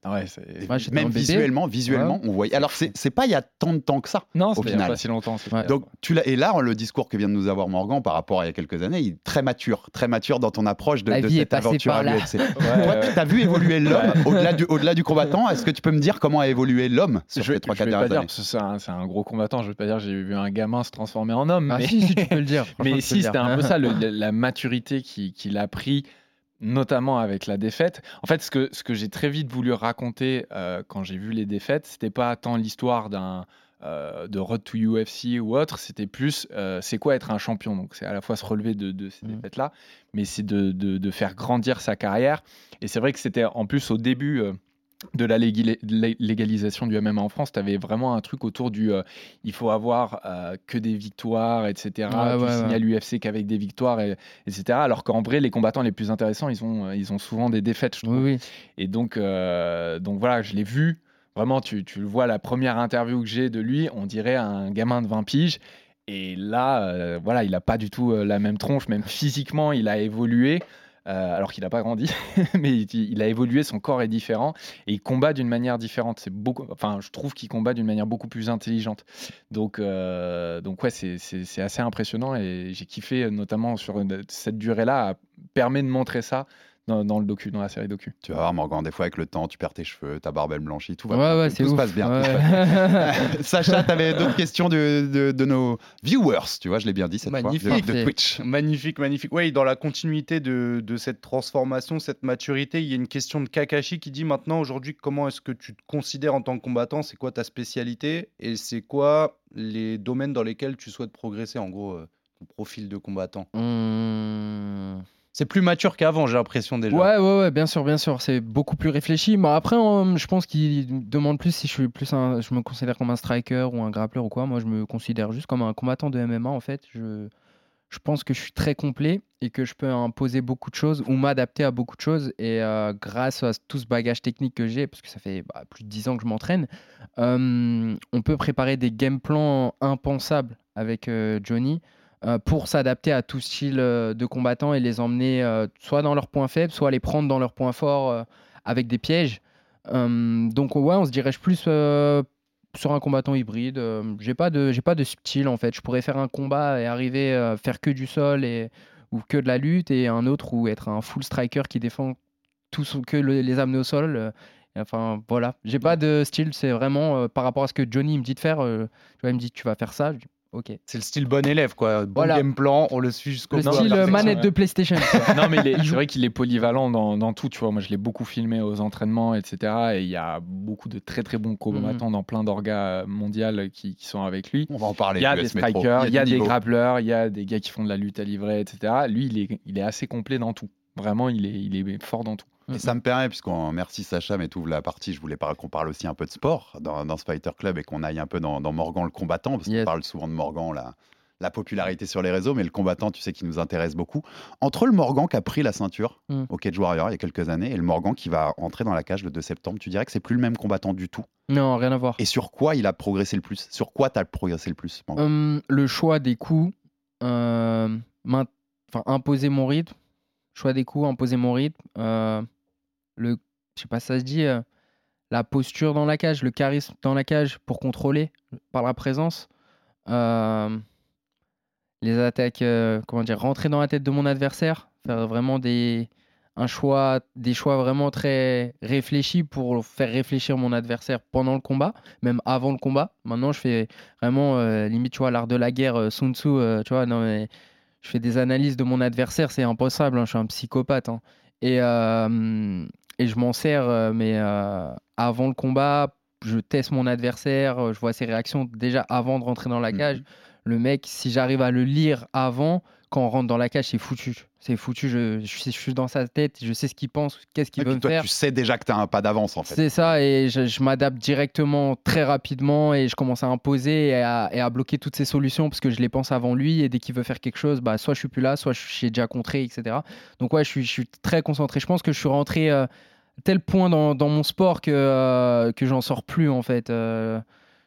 Même visuellement, visuellement, on voyait. Alors, c'est pas il y a tant de temps que ça. Non, c'est pas si longtemps. Donc, tu. Et là, le discours que vient de nous avoir Morgan par rapport à il y a quelques années, il est très mature, très mature dans ton approche de, La de cette aventure à l'UFC. Tu as vu évoluer l'homme au-delà du, au-delà du combattant. Est-ce que tu peux me dire comment a évolué l'homme sur je, ces trois je vais quatre pas dernières dire années parce que c'est un, c'est un gros combattant. Je vais pas dire j'ai vu un gamin se transformer en homme. Ah mais... si, si, tu peux le dire. Mais si, c'était un peu ça, le- la, maturité qui- qu'il a pris, notamment avec la défaite. En fait, ce que, ce que j'ai très vite voulu raconter euh, quand j'ai vu les défaites, c'était pas tant l'histoire d'un euh, de Road to UFC ou autre, c'était plus euh, c'est quoi être un champion? Donc c'est à la fois se relever de, de ces Mhm. défaites-là, mais c'est de, de- de faire grandir sa carrière. Et c'est vrai que c'était en plus au début. De la légalisation du MMA en France, tu avais vraiment un truc autour du euh, il faut avoir euh, que des victoires, etc. Ouais, tu ouais, signes ouais. à l'UFC qu'avec des victoires, et- etc. Alors qu'en vrai, les combattants les plus intéressants, ils ont, ils ont souvent des défaites, je trouve. Oui, oui. Et donc, euh, donc voilà, je l'ai vu. Vraiment, tu, tu le vois, la première interview que j'ai de lui, on dirait un gamin de 20 piges. Et là, euh, voilà, il n'a pas du tout euh, la même tronche, même physiquement, il a évolué. Euh, alors qu'il n'a pas grandi, mais il, a évolué, son corps est différent et il combat d'une manière différente. C'est beaucoup, enfin, je trouve qu'il combat d'une manière beaucoup plus intelligente. Donc, euh, donc ouais, c'est- assez impressionnant et j'ai kiffé, euh, notamment sur cette durée-là, permet de montrer ça dans, dans le docu, dans la série docu. Tu vas voir, Morgan, des fois, avec le temps, tu perds tes cheveux, ta barbe, elle blanchit, tout va Ouais, bien. ouais, tout, c'est tout se passe bien. tout se Ouais. passe bien. Sacha, tu avais d'autres questions de, de- de nos viewers, tu vois, je l'ai bien dit cette Magnifique. fois, de, de Twitch. Magnifique, magnifique. Oui, dans la continuité de, de cette transformation, cette maturité, il y a une question de Kakashi qui dit maintenant, aujourd'hui, comment est-ce que tu te considères en tant que combattant? C'est quoi ta spécialité? Et c'est quoi les domaines dans lesquels tu souhaites progresser, en gros, euh, ton profil de combattant? Hum, C'est plus mature qu'avant, j'ai l'impression déjà. Ouais, ouais, bien sûr, bien sûr. C'est beaucoup plus réfléchi. Mais après, euh, je pense qu'il demande plus si je suis plus. Je me considère comme un striker ou un grappler ou quoi. Moi, je me considère juste comme un combattant de MMA en fait. Je, je pense que je suis très complet et que je peux imposer beaucoup de choses ou m'adapter à beaucoup de choses. Et euh, grâce à tout ce bagage technique que j'ai, parce que ça fait bah, plus de 10 ans que je m'entraîne, euh, on peut préparer des game plans impensables avec euh, Johnny pour s'adapter à tout style euh, de combattant et les emmener euh, soit dans leurs points faibles, soit les prendre dans leurs points forts euh, avec des pièges. Euh, donc ouais, on se dirige plus euh, sur un combattant hybride. Euh, j'ai pas de j'ai pas de style en fait. Je pourrais faire un combat et arriver à faire que du sol et ou que de la lutte et un autre où être un full striker qui défend tout son- que le- les amener au sol. euh, enfin voilà, j'ai pas de style. C'est vraiment euh, par rapport à ce que Johnny me dit de faire. euh, tu vois, il me dit tu vas faire ça. Je dis, ok. C'est le style bon élève, quoi. Bon Voilà. game plan, on le suit jusqu'au Le bout. style euh, manette de PlayStation. non, mais il est- c'est vrai qu'il est polyvalent dans, dans tout, tu vois. Moi, je l'ai beaucoup filmé aux entraînements, etc. Et il y a beaucoup de très très bons combattants Mhm. dans plein d'orgas mondiales qui, qui sont avec lui. On va en parler. Il y a des strikers, il y a des grappleurs, il y a des gars qui font de la lutte à livrer, etc. Lui, il est, il est assez complet dans tout. Vraiment, il est, il est fort dans tout. Et ça me permet, puisqu'on merci Sacha, mais tout la partie, je voulais qu'on parle aussi un peu de sport dans, dans ce Fighter Club et qu'on aille un peu dans, dans Morgan le combattant, parce qu'on parle souvent de Morgan, la, la popularité sur les réseaux, mais le combattant, tu sais, qui nous intéresse beaucoup. Entre le Morgan qui a pris la ceinture Mm. au Cage Warrior il y a quelques années et le Morgan qui va entrer dans la cage le 2 septembre, tu dirais que c'est plus le même combattant du tout? Non, rien à voir. Et sur quoi il a progressé le plus? Sur quoi tu as progressé le plus Hum, le choix des coups, euh, imposer mon rythme, choix des coups, imposer mon rythme, euh, le, je sais pas ça se dit, euh, la posture dans la cage, le charisme dans la cage pour contrôler par la présence, euh, les attaques, comment dire, rentrer dans la tête de mon adversaire, faire vraiment des un choix, des choix vraiment très réfléchis pour faire réfléchir mon adversaire pendant le combat, même avant le combat. Maintenant, je fais vraiment limite, tu vois, l'art de la guerre, Sun Tzu, tu vois, non mais je fais des analyses de mon adversaire, c'est impossible, hein, je suis un psychopathe. hein. Et, euh, et je m'en sers, euh, mais euh, avant le combat, je teste mon adversaire, euh, je vois ses réactions déjà avant de rentrer dans la Mhm. cage. Le mec, si j'arrive à le lire avant, quand on rentre dans la cage, c'est foutu. C'est foutu, je, je suis, je suis dans sa tête, je sais ce qu'il pense, qu'est-ce qu'il veut me toi, faire. tu sais déjà que tu as un pas d'avance en fait. C'est ça, et je, je m'adapte directement très rapidement et je commence à imposer et à, et à bloquer toutes ces solutions parce que je les pense avant lui et dès qu'il veut faire quelque chose, bah, soit je suis plus là, soit je suis déjà contré, etc. Donc ouais, je suis, je suis très concentré. Je pense que je suis rentré euh, tel point dans, dans mon sport que, euh, que j'en sors plus en fait. Euh,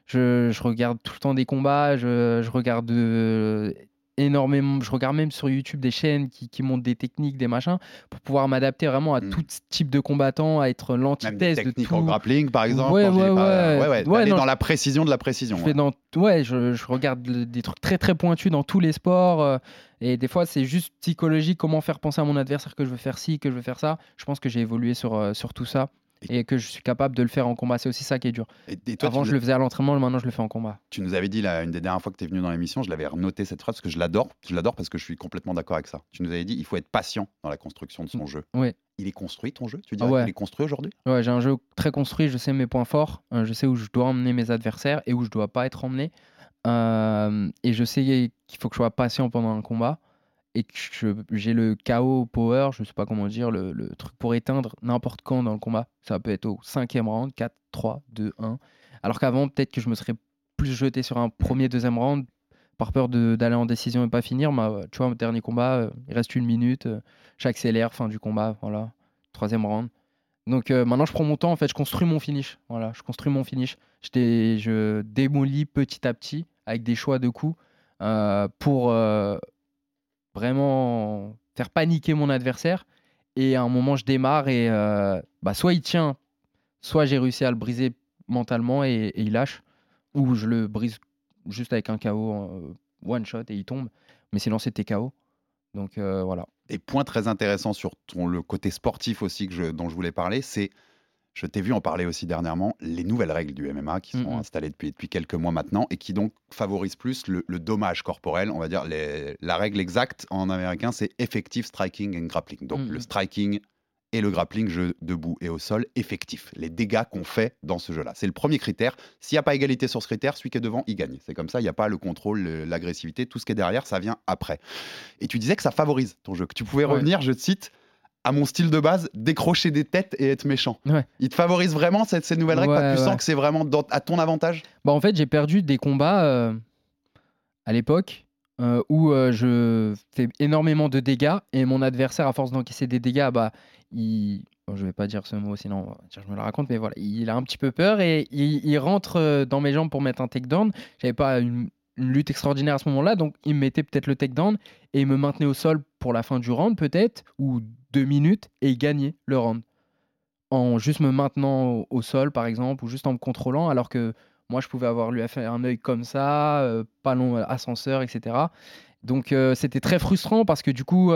je, je regarde tout le temps des combats, je, je regarde euh, énormément, je regarde même sur YouTube des chaînes qui, qui montrent des techniques, des machins, pour pouvoir m'adapter vraiment à Mm. tout type de combattant, à être l'antithèse de techniques tout. en grappling par exemple. Ouais, j'ai ouais, pas- ouais. ouais, ouais, Ouais, non, dans la précision de la précision. Je ouais. fais dans, ouais, je, je regarde des trucs très très pointus dans tous les sports. euh, et des fois, c'est juste psychologique, comment faire penser à mon adversaire que je veux faire ci, que je veux faire ça. Je pense que j'ai évolué sur, euh, sur tout ça. Et que je suis capable de le faire en combat. C'est aussi ça qui est dur. Et, et toi, Avant, je le faisais à l'entraînement, maintenant, je le fais en combat. tu nous avais dit là, une des dernières fois que tu es venu dans l'émission, je l'avais renoté cette phrase parce que je l'adore. Je l'adore parce que je suis complètement d'accord avec ça. Tu nous avais dit il faut être patient dans la construction de son jeu. Ouais. Il est construit ton jeu? Tu Mm. Dirais ouais. qu'il est construit aujourd'hui? Ouais, j'ai un jeu très construit, je sais mes points forts, euh, je sais où je dois emmener mes adversaires et où je dois pas être emmené. Euh, et je sais qu'il faut que je sois patient pendant un combat et que j'ai le KO power, je sais pas comment dire, le, le truc pour éteindre n'importe quand dans le combat. Ça peut être au cinquième round, 4, 3, 2, 1. Alors qu'avant, peut-être que je me serais plus jeté sur un premier, deuxième round par peur d'aller en décision et pas finir. Mais, euh, tu vois, mon dernier combat, euh, il reste une minute, euh, j'accélère, fin du combat, voilà, troisième round. Donc euh, maintenant, je prends mon temps, en fait, je construis mon finish. Voilà, je construis mon finish. Je, dé- je démolis petit à petit avec des choix de coups pour vraiment faire paniquer mon adversaire. Et à un moment, je démarre et euh, bah, soit il tient, soit j'ai réussi à le briser mentalement et, il lâche, ou je le brise juste avec un KO euh, one shot et il tombe. Mais sinon, c'était KO. Donc euh, voilà. Et point très intéressant sur ton, le côté sportif aussi que je- dont je voulais parler, c'est, je t'ai vu en parler aussi dernièrement, les nouvelles règles du MMA qui sont Mhm. installées depuis, depuis quelques mois maintenant et qui donc favorisent plus le, le dommage corporel. On va dire les- la règle exacte en américain, c'est effective striking and grappling. Donc Mhm. le striking et le grappling, jeu debout et au sol, effectif. Les dégâts qu'on fait dans ce jeu-là. C'est le premier critère. S'il n'y a pas égalité sur ce critère, celui qui est devant, il gagne. C'est comme ça, il n'y a pas le contrôle, le- l'agressivité, tout ce qui est derrière, ça vient après. Et tu disais que ça favorise ton jeu, que tu pouvais Ouais. revenir, je te cite, à mon style de base, décrocher des têtes et être méchant. Ouais. Il te favorise vraiment cette, ces nouvelles règles Ouais, Tu ouais. sens que c'est vraiment dans- à ton avantage Bah, en fait, j'ai perdu des combats euh, à l'époque euh, où euh, je fais énormément de dégâts et mon adversaire, à force d'encaisser des dégâts, bah, il. bon, je vais pas dire ce mot, sinon je me le raconte, mais voilà, il a un petit peu peur et il, il rentre dans mes jambes pour mettre un takedown. J'avais pas une, une lutte extraordinaire à ce moment-là, donc il me mettait peut-être le takedown et il me maintenait au sol pour la fin du round, peut-être, ou deux minutes, et il gagnait le round. En juste me maintenant au, sol, par exemple, ou juste en me contrôlant, alors que moi, je pouvais avoir lui fait un œil comme ça, euh, pas long euh, ascenseur, etc. Donc, euh, c'était très frustrant parce que du coup,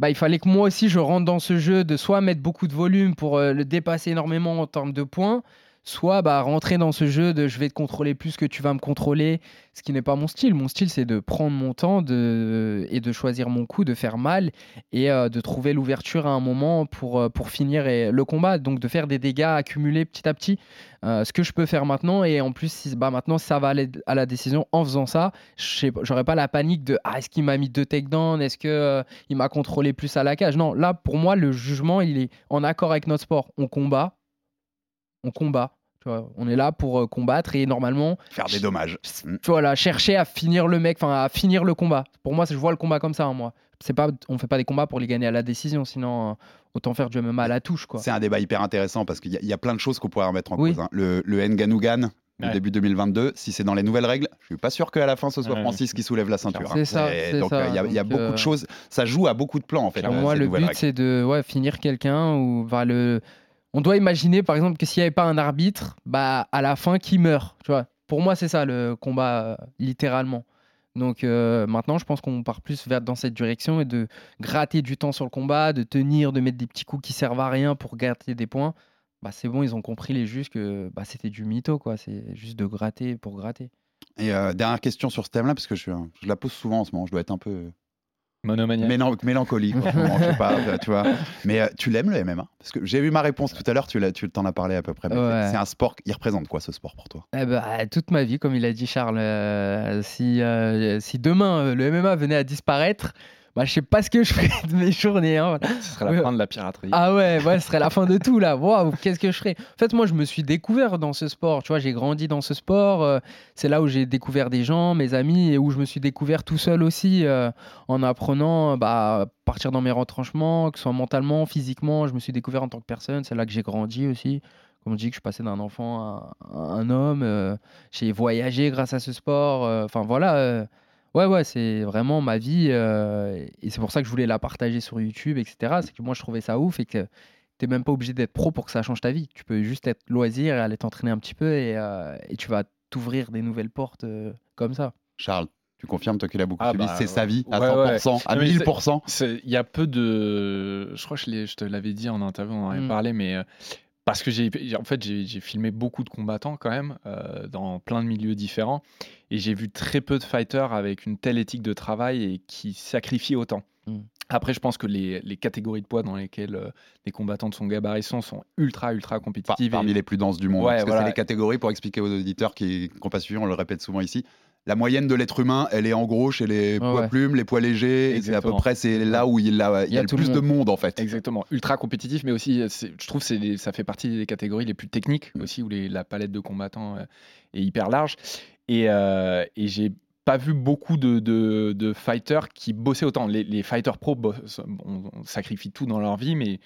bah, il fallait que moi aussi, je rentre dans ce jeu de soit mettre beaucoup de volume pour le dépasser énormément en termes de points, soit bah, rentrer dans ce jeu de je vais te contrôler plus que tu vas me contrôler, ce qui n'est pas mon style. Mon style, c'est de prendre mon temps de... et de choisir mon coup, de faire mal et euh, de trouver l'ouverture à un moment pour, euh, finir le combat. Donc, de faire des dégâts accumulés petit à petit. Euh, ce que je peux faire maintenant et en plus bah maintenant ça va aller à la décision en faisant ça j'aurais pas la panique de ah, est-ce qu'il m'a mis deux takedowns? Est-ce que euh, il m'a contrôlé plus à la cage? Non là pour moi le jugement il est en accord avec notre sport on combat on combat tu vois, on est là pour euh, combattre et normalement Faire des dommages. Mm. voilà chercher à finir le mec enfin à finir le combat pour moi je vois le combat comme ça hein, moi c'est pas on fait pas des combats pour les gagner à la décision sinon euh, autant faire du MMA à la touche quoi C'est un débat hyper intéressant parce qu'il y, a- il y a plein de choses qu'on pourrait remettre en Oui. cause. hein. Le, le Nganugan, Ouais. début 2022, si c'est dans les nouvelles règles, je suis pas sûr qu'à la fin ce soit Ouais. Francis qui soulève la ceinture. C'est hein. ça, c'est donc ça. euh, il y a, il y a Donc, beaucoup euh, de choses. Ça joue à beaucoup de plans en fait. Pour euh, moi, le but, c'est de ouais, finir quelqu'un ou bah, le. On doit imaginer, par exemple, que s'il n'y avait pas un arbitre, bah à la fin, qui meurt. Pour moi, c'est ça le combat, euh, littéralement. Donc euh, maintenant, je pense qu'on part plus vers dans cette direction et de gratter du temps sur le combat, de tenir, de mettre des petits coups qui servent à rien pour gratter des points. Bah c'est bon, ils ont compris les juges que bah, c'était du mytho, quoi. C'est juste de gratter pour gratter. Et euh, dernière question sur ce thème-là, parce que je la pose souvent en ce moment, je dois être un peu Monomaniaque. mélan- moment, je sais pas, euh, tu vois. Mais euh, tu l'aimes le MMA Parce que j'ai eu ma réponse tout à l'heure, tu t'en as parlé à peu près. Ouais. c'est- un sport, il représente quoi ce sport pour toi? Eh ben, toute ma vie, comme il a dit Charles, euh, si, euh, si demain le MMA venait à disparaître, bah, je sais pas ce que je ferais de mes journées. hein. Ce serait la Ouais. fin de la piraterie. Ah ouais, ouais, ce serait la fin de tout là. Waouh, qu'est-ce que je ferais? En fait, moi, je me suis découvert dans ce sport. Tu vois, j'ai grandi dans ce sport. euh, c'est là où j'ai découvert des gens, mes amis, et où je me suis découvert tout seul aussi, euh, en apprenant bah, à partir dans mes retranchements, que ce soit mentalement, physiquement. Je me suis découvert en tant que personne. C'est là que j'ai grandi aussi. Comme on dit que je suis passé d'un enfant à, à un homme. euh, j'ai voyagé grâce à ce sport. euh, Enfin voilà. Ouais, ouais, c'est vraiment ma vie. euh, et c'est pour ça que je voulais la partager sur YouTube, etc. C'est que moi, je trouvais ça ouf et que t'es même pas obligé d'être pro pour que ça change ta vie. Tu peux juste être loisir et aller t'entraîner un petit peu et, euh, et tu vas t'ouvrir des nouvelles portes euh, comme ça. Charles, tu confirmes, toi qui l'as beaucoup Ah suivi, bah, c'est sa vie à ouais, ouais. 100%, à Non, mais c'est- 1000%. C'est- Il y a peu de. Je crois que je, l'ai- je te l'avais dit en interview, on en avait Mm. parlé, mais. euh, Parce que j'ai en fait j'ai filmé beaucoup de combattants quand même euh, dans plein de milieux différents et j'ai vu très peu de fighters avec une telle éthique de travail et qui sacrifient autant. Mm. Après je pense que les, les catégories de poids dans lesquelles euh, les combattants de son gabarit sont sont ultra ultra Par- compétitives. parmi et- les plus denses du monde. Ouais, parce que c'est les catégories, pour expliquer aux auditeurs qui n'ont pas suivi, on le répète souvent ici. La moyenne de l'être humain, elle est en gros chez les poids ouais. plumes, les poids légers. et C'est à peu près c'est là où il, a, il y a, le plus de monde en fait. Exactement, ultra compétitif, mais aussi, je trouve que ça fait partie des catégories les plus techniques Mm. aussi, où les- la palette de combattants euh, est hyper large. Et, euh, et j'ai pas vu beaucoup de, de- de fighters qui bossaient autant. Les, les fighters pro bossent- on, on sacrifie tout dans leur vie, mais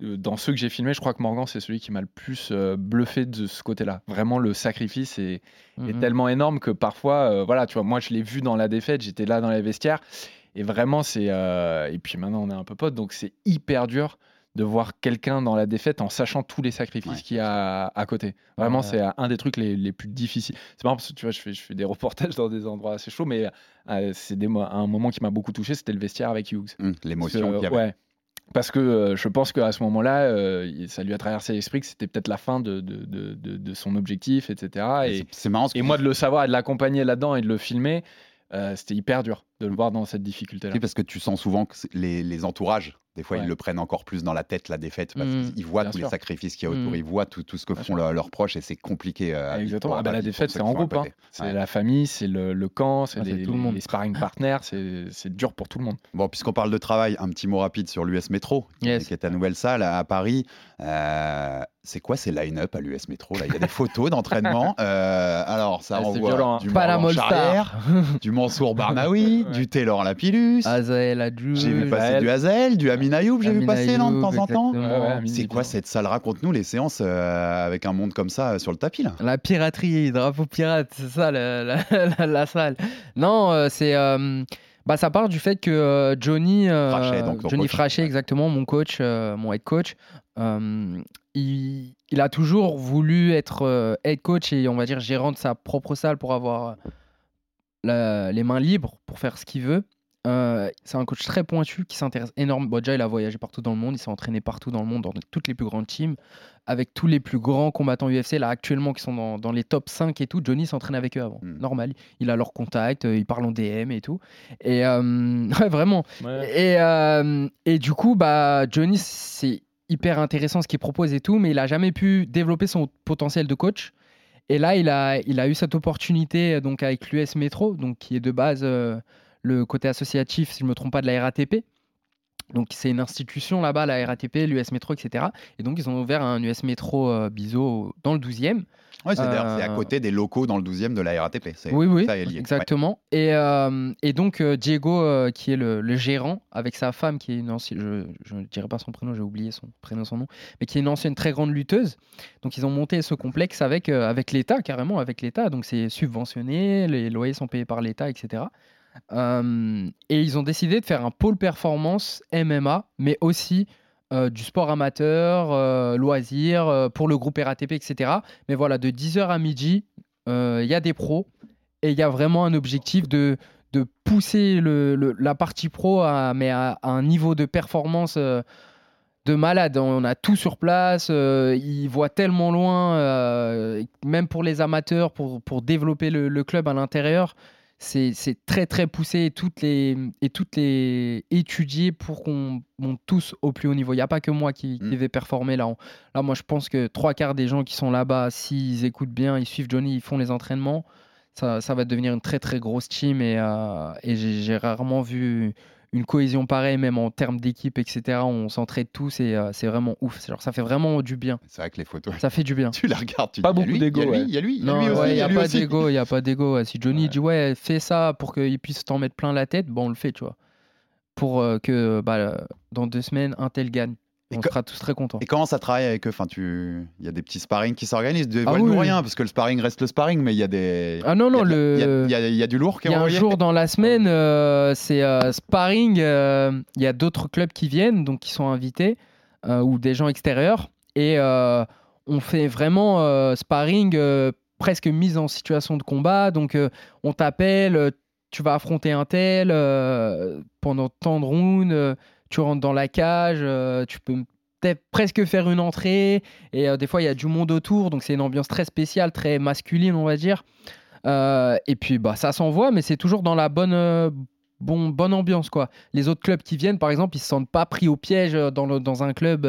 dans ceux que j'ai filmés, je crois que Morgan, c'est celui qui m'a le plus euh, bluffé de ce côté-là. Vraiment, le sacrifice est, est Mhm. tellement énorme que parfois, euh, voilà, tu vois, moi je l'ai vu dans la défaite, j'étais là dans les vestiaires, et vraiment c'est, euh, et puis maintenant on est un peu potes, donc c'est hyper dur de voir quelqu'un dans la défaite en sachant tous les sacrifices Ouais. qu'il y a à côté. Vraiment, Ouais. c'est euh, un des trucs les, les plus difficiles. C'est marrant parce que tu vois, je fais, je fais des reportages dans des endroits assez chauds, mais euh, c'est un moment qui m'a beaucoup touché, c'était le vestiaire avec Hughes. Hum, L'émotion. Ouais. Parce que euh, je pense qu'à ce moment-là, euh, ça lui a traversé l'esprit que c'était peut-être la fin de, de, de- son objectif, etc. Et c'est- marrant. et moi, de le savoir et de l'accompagner là-dedans et de le filmer, euh, c'était hyper dur. De le voir dans cette difficulté-là. Oui, parce que tu sens souvent que les, les entourages, des fois, Ouais. ils le prennent encore plus dans la tête, la défaite, parce Mm. qu'ils voient tous les sacrifices qu'il y a autour, Mm. ils voient tout, tout ce que Bien font leurs leurs proches, et c'est compliqué. euh, à Exactement. Ah bah, la défaite, c'est en groupe. hein. C'est Ouais. la famille, c'est le, le camp, c'est Ah, les, tout le monde. les sparring partners, c'est c'est dur pour tout le monde. Bon, puisqu'on parle de travail, un petit mot rapide sur l'US Métro, qui, Yes. qui est ta nouvelle salle à, Paris. Euh, c'est quoi ces line-up à l'US Métro là? Il y a des photos d'entraînement. Euh, alors, ça Ah, c'est renvoie violent, hein. du Mansour Barnaoui, Ouais. du Taylor Lapillus. Azael Adjou. J'ai vu passer Azael. du Hazel, du Amin Ayoub, j'ai vu passer de temps en temps. C'est quoi cette salle? Raconte-nous les séances euh, avec un monde comme ça euh, sur le tapis là. La piraterie, drapeau pirate, c'est ça la, la- la- la salle. Non, euh, c'est. euh, bah, ça part du fait que euh, Johnny. euh, Frachet, donc, ton Johnny. Frachet, exactement, mon coach, euh, mon head coach. euh, il, il a toujours voulu être euh, head coach et on va dire gérant de sa propre salle pour avoir la- les mains libres pour faire ce qu'il veut. Euh, c'est un coach très pointu qui s'intéresse énormément. Bon, déjà, il a voyagé partout dans le monde, il s'est entraîné partout dans le monde, dans toutes les plus grandes teams, avec tous les plus grands combattants UFC, là, actuellement, qui sont dans, dans les top 5 et tout. Johnny s'entraîne avec eux avant. Mm. Normal. Il a leur contact, euh, il parle en DM et tout. Et euh, ouais, vraiment. Ouais. Et, euh, et du coup, bah, Johnny, c'est hyper intéressant ce qu'il propose et tout, mais il a jamais pu développer son potentiel de coach. Et là, il a, eu cette opportunité euh, avec l'US Metro, qui est de base euh, le côté associatif, si je ne me trompe pas, de la RATP. Donc c'est une institution là-bas, la RATP, l'US Métro, etc. Et donc ils ont ouvert un US Métro euh, Biseau dans le 12e. Ouais, c'est à Euh, côté des locaux dans le 12e de la RATP. Oui, oui, ça est lié. exactement. Et, euh, et donc euh, Diego, qui est le, le gérant, avec sa femme, qui est une ancienne, je ne dirai pas son prénom, j'ai oublié son prénom, son nom, mais qui est une ancienne très grande lutteuse. Donc ils ont monté ce complexe avec, avec l'État, carrément avec l'État. Donc c'est subventionné, les loyers sont payés par l'État, etc. Euh, et ils ont décidé de faire un pôle performance MMA, mais aussi euh, du sport amateur, euh, loisirs, pour le groupe RATP, etc. Mais voilà, de 10h à midi, il y a des pros et il y a vraiment un objectif de, de pousser la partie pro à, mais à, un niveau de performance de malade. On a tout sur place, ils voient tellement loin, même pour les amateurs, pour, pour développer le club à l'intérieur. C'est très très poussé et toutes les, et toutes les étudiées pour qu'on monte tous au plus haut niveau. Il n'y a pas que moi qui, qui Mm. vais performer là. On- Là, moi, je pense que trois quarts des gens qui sont là-bas, s'ils écoutent bien, ils suivent Johnny, ils font les entraînements, ça, ça va devenir une très très grosse team. Et, euh, et j'ai rarement vu une cohésion pareille, même en termes d'équipe, etc. On s'entraide tous et euh, c'est vraiment ouf. Genre, ça fait vraiment du bien. C'est vrai que les photos, Ça fait du bien. tu les regardes, tu Pas dis, beaucoup y d'ego, il y a lui, ouais. il y a lui, il y a Non, lui aussi, ouais, il y a pas d'ego, il n'y a pas d'ego. Si Johnny Ouais. dit ouais, fais ça pour qu'il puisse t'en mettre plein la tête, bon, on le fait, tu vois. Pour euh, que bah, euh, dans deux semaines, un tel gagne. Et On sera tous très contents. Et comment ça travaille avec eux? Enfin, tu... Il y a des petits sparring qui s'organisent. Ah Dévoile-nous oui. rien, parce que le sparring reste le sparring, mais il y a des. Ah non, non, il y le. il y a- il y a- il y a du lourd qui Il est y a un jour dans la semaine, euh, c'est euh, sparring. euh, Il y a d'autres clubs qui viennent, donc qui sont invités, ou des gens extérieurs. Et on fait vraiment sparring, presque mise en situation de combat. Donc on t'appelle, tu vas affronter un tel pendant tant de rounds, tu rentres dans la cage, euh, tu peux presque faire une entrée. Et euh, des fois, il y a du monde autour, donc c'est une ambiance très spéciale, très masculine, on va dire. Euh, et puis bah ça s'envoie, mais c'est toujours dans la bonne, bon, bonne ambiance quoi. Les autres clubs qui viennent, par exemple, ils se sentent pas pris au piège dans, le- dans un club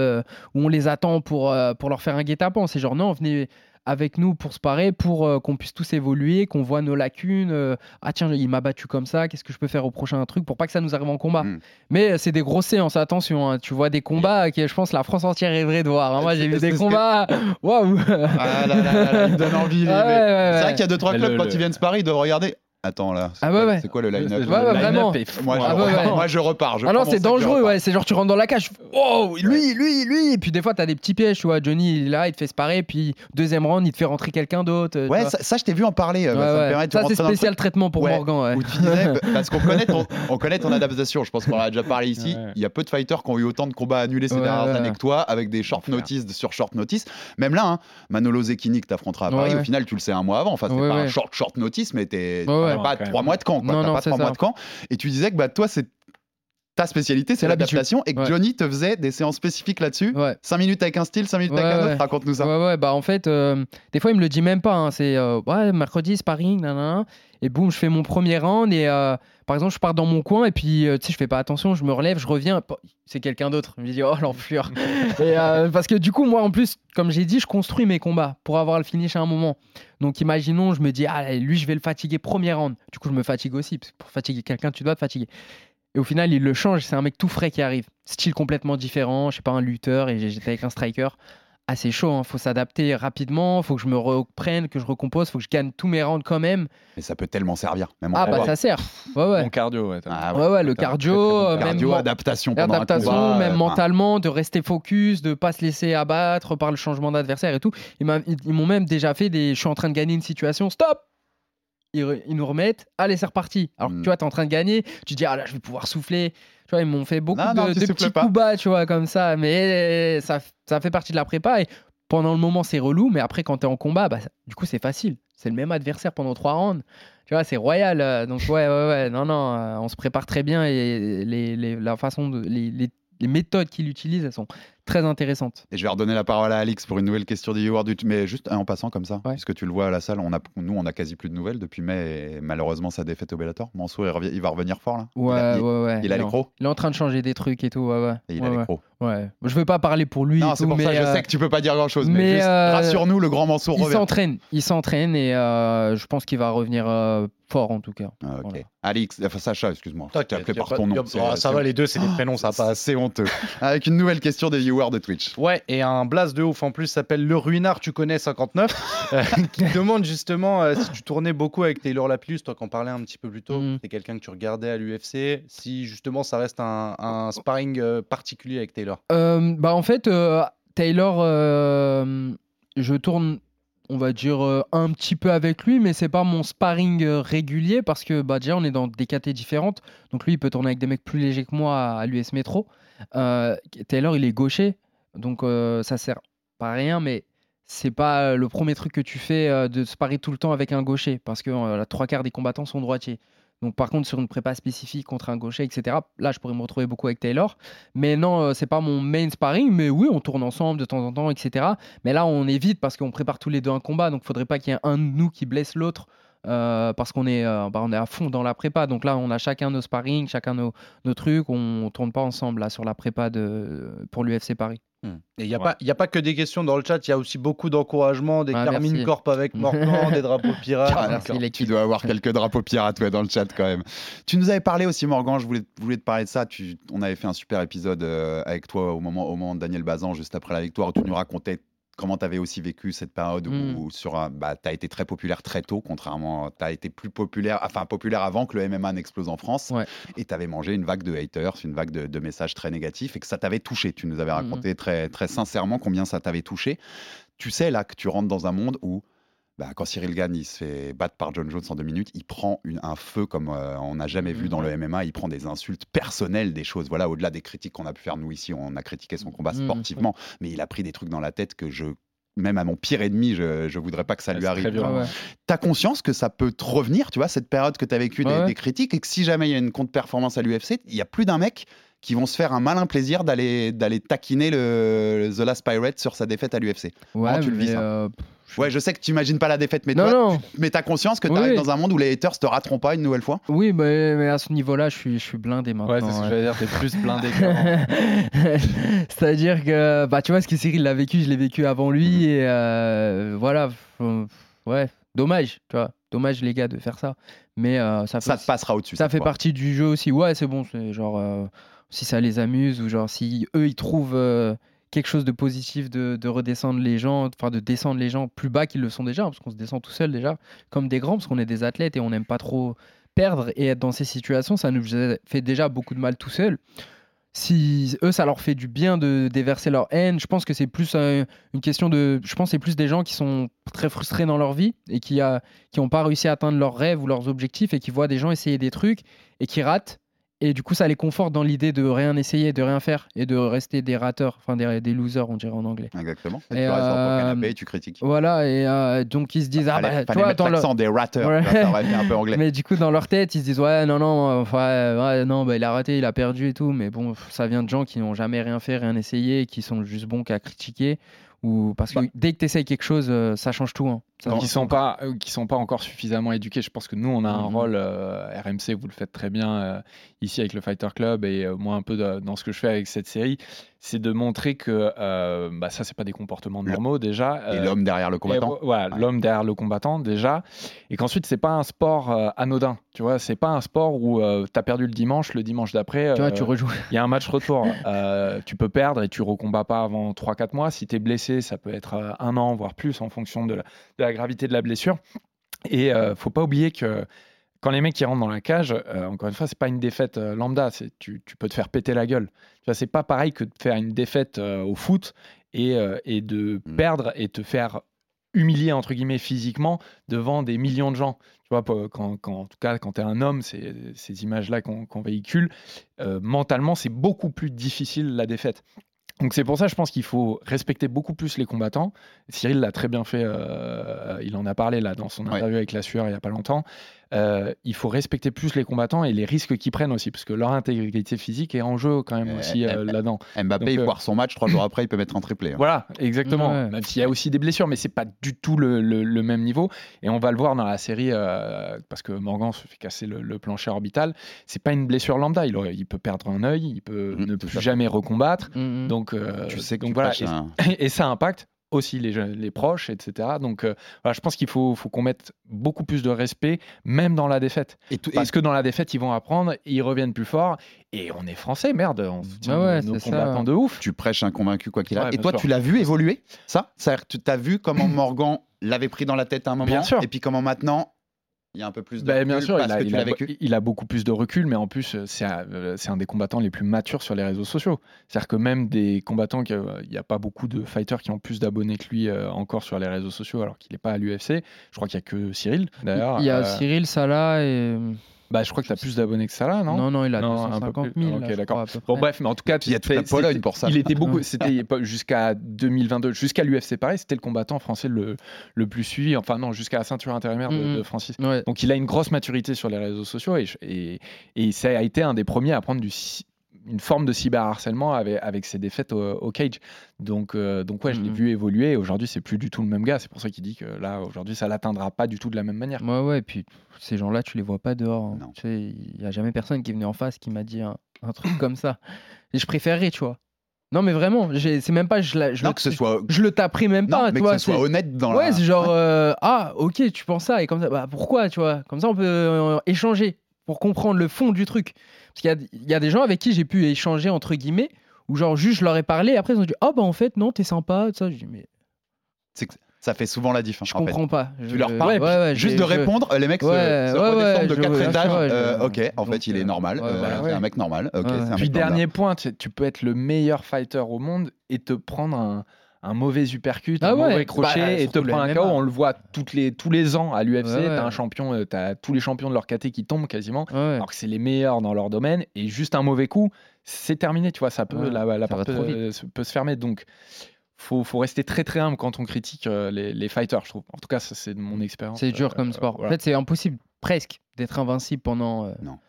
où on les attend pour, pour leur faire un guet-apens. C'est genre non, venez avec nous pour se parer, pour euh, qu'on puisse tous évoluer, qu'on voit nos lacunes. euh, ah tiens, il m'a battu comme ça, qu'est-ce que je peux faire au prochain truc pour pas que ça nous arrive en combat. Mm. Mais euh, c'est des grosses séances, attention. hein. Tu vois des combats que je pense la France entière rêverait de voir. hein. Moi j'ai vu des combats, waouh. Ah là là là là, il me donne envie. Ah ouais, ouais, C'est vrai qu'il y a deux trois clubs le- quand le- ils viennent sparring, ils doivent regarder. Attends là. c'est Ah quoi- ouais, ouais. C'est quoi le line-up Ouais, ouais, vraiment. Moi, je Ah ouais, repars. ouais. Moi, je repars. je Ah non, prends mon c'est sac, je dangereux, repars. ouais. C'est genre tu rentres dans la cage, oh, lui, lui, lui. Et puis des fois, t'as des petits pièges, tu vois. Johnny, il est là, il te fait sparer. Puis deuxième round, il te fait rentrer quelqu'un d'autre. tu Ouais, vois. ça, ça, je t'ai vu en parler. euh, Ouais, bah, ça me ouais. permet de Ça, rentrer c'est dans le spécial traitement pour Ouais. Morgan, ouais. Où tu disais, parce qu'on connaît, ton, on connaît ton adaptation. Je pense qu'on en a déjà parlé ici. Ouais. Il y a peu de fighters qui ont eu autant de combats annulés ces Ouais, dernières ouais, années ouais. que toi, avec des short Enfer. notice sur short notice. Même là, hein, Manolo Zecchini que t'affronteras à Paris, Ouais. au final, tu le sais un mois avant. Enfin, c'est Ouais, pas un ouais. short short notice, mais t'es Ouais, ouais. pas trois mois de camp. quoi. Non, non, pas trois ça. mois de camp. Et tu disais que bah toi, c'est ta spécialité, c'est C'est l'adaptation et que Ouais. Johnny te faisait des séances spécifiques là-dessus. Ouais. 5 minutes avec un style, 5 minutes Ouais, avec un autre. Raconte-nous ça. Ouais, ouais, bah en fait, euh, des fois, il me le dit même pas. hein. C'est euh, ouais, mercredi, sparring, nanana. Et boum, je fais mon premier round. Et euh, par exemple, je pars dans mon coin. Et puis, tu sais, je fais pas attention. Je me relève, je reviens. C'est quelqu'un d'autre. Je me dis, oh l'enflure. et parce que du coup, moi, en plus, comme j'ai dit, je construis mes combats pour avoir le finish à un moment. Donc, imaginons, je me dis, ah, lui, je vais le fatiguer premier round. Du coup, je me fatigue aussi. Parce que pour fatiguer quelqu'un, tu dois te fatiguer. Et au final, il le change. C'est un mec tout frais qui arrive. Style complètement différent. Je sais pas, un lutteur. Et j'étais avec un striker. C'est chaud. Hein. Faut s'adapter rapidement. Faut que je me reprenne, que je recompose. Faut que je gagne tous mes rounds quand même. Mais ça peut tellement servir. Même en Ah, bah ça sert. Ouais, ouais. Cardio, ouais. Ah Ouais, ouais, le cardio, très, très bon euh, même cardio, men- adaptation pendant un Adaptation, combat, même euh, mentalement, de rester focus, de pas se laisser abattre par le changement d'adversaire et tout. Ils m'ont même déjà fait des. Je suis en train de gagner une situation, stop ils, nous remettent, allez, c'est reparti. Alors que Mm. tu vois, t'es en train de gagner, tu te dis, ah là, je vais pouvoir souffler. Tu vois, ils m'ont fait beaucoup Non, de, non, tu de souffles petits coups bas, tu vois, comme ça. Mais ça, ça fait partie de la prépa. Et pendant le moment, c'est relou. Mais après, quand t'es en combat, bah, du coup, c'est facile. C'est le même adversaire pendant trois rounds. Tu vois, c'est royal. euh, Donc, ouais, ouais, ouais. Non, non, euh, on se prépare très bien. Et les, les- la façon de. Les, les- les méthodes qu'il utilise, elles sont très intéressantes. Et je vais redonner la parole à Alix pour une nouvelle question du du- Mais juste en passant comme ça, Ouais. puisque tu le vois à la salle, on a, nous on a quasi plus de nouvelles depuis mai et malheureusement sa défaite au Bellator. Mansour il, revient- il va revenir fort là. Ouais, il a, il- ouais, ouais. il a Il est en train de changer des trucs et tout. Ouais, ouais. et il ouais, a les ouais. crocs. Ouais. Je veux pas parler pour lui. Non, c'est pour ça, je euh, sais que tu peux pas dire grand chose, mais, mais, juste euh, rassure-nous, le grand Mansour Il revient. s'entraîne, il s'entraîne et euh, je pense qu'il va revenir euh, fort en tout cas. Ah, ok. Voilà. Alix, enfin Sacha, excuse-moi. T'inquiète, appelé par ton nom. Ah, ça va, les deux, c'est des prénoms, ça passe. C'est honteux. Avec une nouvelle question des viewers de Twitch. Ouais, et un blast de ouf en plus s'appelle Le Ruinard, tu connais 59, euh, qui demande justement euh, si tu tournais beaucoup avec Taylor Lapillus, toi qu'en parlais un petit peu plus tôt, Mhm. c'est quelqu'un que tu regardais à l'UFC, si justement ça reste un, un sparring euh, particulier avec Taylor. Euh, bah en fait, euh, Taylor, euh, je tourne, on va dire, euh, un petit peu avec lui, mais c'est pas mon sparring euh, régulier parce que bah, déjà on est dans des catés différentes. Donc lui, il peut tourner avec des mecs plus légers que moi à, à l'US Metro. Euh, Taylor, il est gaucher, donc euh, ça sert pas à rien, mais c'est pas le premier truc que tu fais euh, de sparrer tout le temps avec un gaucher parce que euh, la trois quarts des combattants sont droitiers. Donc par contre sur une prépa spécifique contre un gaucher, etc. Là, je pourrais me retrouver beaucoup avec Taylor. Mais non, euh, c'est pas mon main sparring. Mais oui, on tourne ensemble de temps en temps, etc. Mais là, on évite parce qu'on prépare tous les deux un combat. Donc faudrait pas qu'il y ait un de nous qui blesse l'autre. Euh, parce qu'on est, euh, bah, on est à fond dans la prépa. Donc là, on a chacun nos sparring, chacun nos, nos trucs. On tourne pas ensemble là sur la prépa de, pour l'UFC Paris. Et il n'y a, Ouais. a pas que des questions dans le chat, il y a aussi beaucoup d'encouragement, des Ah, Carmine merci. Corp avec Morgan, des drapeaux pirates. Ah, merci, euh. Tu dois avoir quelques drapeaux pirates ouais, dans le chat quand même. Tu nous avais parlé aussi, Morgan, je voulais, voulais te parler de ça. Tu, on avait fait un super épisode euh, avec toi au moment, au moment de Daniel Bazan, juste après la victoire, où tu nous racontais comment tu avais aussi vécu cette période où, Mm. où sur un- bah, tu as été très populaire très tôt, contrairement. Tu as été plus populaire, enfin populaire avant que le MMA n'explose en France. Ouais. Et tu avais mangé une vague de haters, une vague de, de messages très négatifs et que ça t'avait touché. Tu nous avais Mhm. raconté très, très sincèrement combien ça t'avait touché. Tu sais là que tu rentres dans un monde où bah, quand Cyril Gann il se fait battre par John Jones en deux minutes, il prend une- un feu comme euh, on n'a jamais vu dans le MMA. Il prend des insultes personnelles, des choses. Voilà, au-delà des critiques qu'on a pu faire nous ici, on a critiqué son combat Mhm. sportivement, mais il a pris des trucs dans la tête que je, même à mon pire ennemi, je, je voudrais pas que ça Ouais, lui arrive. Ouais, ouais. T'as conscience que ça peut te revenir, tu vois, cette période que tu as vécu des, Ouais, ouais. des critiques et que si jamais il y a une contre-performance à l'UFC, il y a plus d'un mec qui vont se faire un malin plaisir d'aller taquiner le, The Last Pirate sur sa défaite à l'UFC. Ouais, tu le vis, ça? euh, Ouais, je sais que tu imagines pas la défaite, mais non, toi, non. mais t'as conscience que tu Oui. arrives dans un monde où les haters te rateront pas une nouvelle fois Oui, mais, mais à ce niveau-là, je suis, je suis blindé maintenant. Ouais, c'est ce que ouais. j'allais dire, t'es plus blindé. C'est-à-dire que, bah, tu vois, ce que Cyril l'a vécu, je l'ai vécu avant lui. Et euh, voilà, euh, ouais, dommage, tu vois. Dommage, les gars, de faire ça. Mais euh, ça fait, Ça te passera au-dessus. ça fait partie du jeu aussi. Ouais, c'est bon, c'est genre, euh, si ça les amuse ou genre, si eux, ils trouvent euh, quelque chose de positif de, de redescendre les gens, enfin, de descendre les gens plus bas qu'ils le sont déjà, parce qu'on se descend tout seul déjà, comme des grands, parce qu'on est des athlètes et on n'aime pas trop perdre et être dans ces situations, ça nous fait déjà beaucoup de mal tout seul. Si eux, ça leur fait du bien de déverser leur haine, je pense que c'est plus une question de. Je pense c'est plus des gens qui sont très frustrés dans leur vie et qui n'ont qui pas réussi à atteindre leurs rêves ou leurs objectifs et qui voient des gens essayer des trucs et qui ratent Et du coup, ça les conforte dans l'idée de rien essayer, de rien faire et de rester des rateurs, enfin des, des losers, on dirait en anglais. Exactement. Et Et, tu restes ton euh, canapé et tu critiques. Voilà, et euh, donc ils se disent, ah bah, toi, dans leur... des rateurs. Ouais. Ça aurait fait un peu anglais. Mais du coup, dans leur tête, ils se disent, ouais, non, non, enfin, ouais, non, bah, il a raté, il a perdu et tout. Mais bon, ça vient de gens qui n'ont jamais rien fait, rien essayé, qui sont juste bons qu'à critiquer. Ou parce que dès que tu essayes quelque chose, euh, ça change tout. hein. Qui sont pas euh, qui sont pas encore suffisamment éduqués. Je pense que nous on a un Mhm. rôle euh, RMC, vous le faites très bien euh, ici avec le Fighter Club et euh, moi un peu de- dans ce que je fais avec cette série, c'est de montrer que bah, ça c'est pas des comportements normaux déjà. Et l'homme derrière le combattant. vo- voilà, Ouais. l'homme derrière le combattant déjà. Et qu'ensuite, c'est pas un sport anodin. Tu vois, c'est pas un sport où tu as perdu le dimanche, le dimanche d'après. Tu vois, tu rejoues. Il y a un match retour. Tu peux perdre et tu recombats pas avant 3-4 mois. Si tu es blessé, ça peut être un an, voire plus, en fonction de la, de la gravité de la blessure. Et euh, faut pas oublier que quand les mecs qui rentrent dans la cage, euh, encore une fois, c'est pas une défaite euh, lambda. C'est tu, tu peux te faire péter la gueule. Tu vois, c'est pas pareil que de faire une défaite euh, au foot et, et de Mm. perdre et te faire humilier entre guillemets physiquement devant des millions de gens. Tu vois, quand, quand- en tout cas, quand tu es un homme, c'est ces images-là qu'on qu'on véhicule. mentalement, c'est beaucoup plus difficile la défaite. Donc c'est pour ça, je pense qu'il faut respecter beaucoup plus les combattants. Cyril l'a très bien fait, euh, il en a parlé là dans son Ouais. interview avec la sueur il n'y a pas longtemps. Euh, il faut respecter plus les combattants et les risques qu'ils prennent aussi, parce que leur intégrité physique est en jeu quand même Euh, aussi euh, euh, là-dedans. Mbappé, Donc, il euh, foire son match, trois jours après, il peut mettre un triplé. hein. Voilà, exactement. Ouais. Même s'il y a aussi des blessures, mais c'est pas du tout le, le- le même niveau. Et on va le voir dans la série, euh, parce que Morgan se fait casser le, le plancher orbital. C'est pas une blessure lambda. Il, aurait- il peut perdre un œil, il peut Mhm, ne plus jamais recombattre. Mhm. Donc, euh, Tu sais que donc tu voilà. Et, un- et ça impacte aussi les, jeunes- les proches, etc. Donc euh, voilà, je pense qu'il faut, faut qu'on mette beaucoup plus de respect, même dans la défaite. Et tout- et- Parce que dans la défaite, ils vont apprendre, ils reviennent plus forts. Et on est français, merde, on soutient Ah ouais, nos, combattants de ouf. tu prêches un convaincu quoi qu'il Ouais, arrive. et toi, sûr. tu l'as vu évoluer, ça? C'est-à-dire que tu as vu comment Morgan l'avait pris dans la tête à un moment, Bien sûr. et puis comment maintenant, il y a un peu plus de Ben, bien recul sûr, parce il a, que il tu a- l'as vécu. il a beaucoup plus de recul, mais en plus, euh, c'est un, des combattants les plus matures sur les réseaux sociaux. C'est-à-dire que même des combattants, qui, euh, il n'y a pas beaucoup de fighters qui ont plus d'abonnés que lui euh, encore sur les réseaux sociaux, alors qu'il n'est pas à l'UFC. Je crois qu'il n'y a que Cyril, d'ailleurs. Il y a Euh, Cyril, Salah et. Bah, je crois que tu as plus d'abonnés que ça là, non? Non, non, il a Non, un peu 250 plus. 000. Ok, là, je d'accord. crois, à peu Bon, bref, mais en tout cas, Il y a toute la Pologne c'était- pour ça. Il était beaucoup, c'était jusqu'à 2022, jusqu'à l'UFC pareil, c'était le combattant français le, le plus suivi, enfin non, jusqu'à la ceinture intérimaire de, Mhm. de Francis. Ouais. Donc il a une grosse maturité sur les réseaux sociaux et, et, et ça a été un des premiers à prendre du, une forme de cyberharcèlement avec, avec ses défaites au, au cage. Donc, euh, donc ouais, je l'ai Mhm. vu évoluer et aujourd'hui c'est plus du tout le même gars. C'est pour ça qu'il dit que là aujourd'hui ça l'atteindra pas du tout de la même manière. Ouais, ouais, et puis ces gens-là, tu les vois pas dehors. hein. Non. Tu sais, il y a jamais personne qui est venu en face qui m'a dit un, un truc comme ça. Et je préférerais, tu vois. Non, mais vraiment, c'est même pas. Je, la- je Non, le, que ce soit, je le taperai même non, pas, mais tu que vois. ce soit honnête dans ouais, la. c'est genre, euh, ah, ok, tu penses ça, et comme ça, bah pourquoi, tu vois? Comme ça, on peut euh, échanger pour comprendre le fond du truc. Parce qu'il y a, il y a des gens avec qui j'ai pu échanger, entre guillemets, où genre, juste, je leur ai parlé, et après, ils ont dit, oh, bah en fait, non, t'es sympa, ça. Je dis, mais C'est ça fait souvent la différence. je en fait. comprends pas. Tu Je- leur parles, ouais, ouais, Juste de je- répondre, les mecs se- Ouais, se, ouais, redescendent ouais, de je- quatre ouais, étages. ouais, je- euh, ok, en donc, fait, il est normal. ouais, euh, c'est ouais. un mec normal. Un Puis mec normal. dernier point, tu tu peux être le meilleur fighter au monde et te prendre un, un mauvais uppercut, Ah un ouais, mauvais crochet bah, et te prendre un. KO. On le voit toutes les, tous les ans à l'UFC. Ouais, ouais. T'as un champion, euh, t'as tous les champions de leur KT qui tombent quasiment, Ouais. alors que c'est les meilleurs dans leur domaine. Et juste un mauvais coup, c'est terminé. Tu vois, ça peut, Ouais, la, la ça peut se fermer. Donc, faut, faut rester très très humble quand on critique euh, les, les fighters, je trouve. En tout cas, ça, c'est de mon expérience. C'est dur Euh, comme sport. voilà. En fait, c'est impossible presque d'être invincible pendant. euh, Non.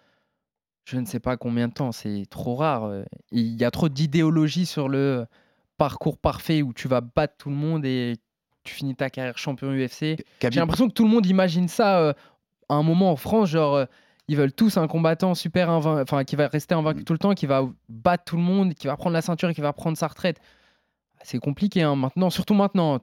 Je ne sais pas combien de temps. C'est trop rare. Il y a trop d'idéologie sur le parcours parfait où tu vas battre tout le monde et tu finis ta carrière champion UFC. Khabib- J'ai l'impression que tout le monde imagine ça euh, à un moment en France, genre. euh, ils veulent tous un combattant super invaincu, enfin qui va rester invaincu Mm. tout le temps, qui va battre tout le monde, qui va prendre la ceinture et qui va prendre sa retraite. C'est compliqué hein, maintenant, surtout maintenant.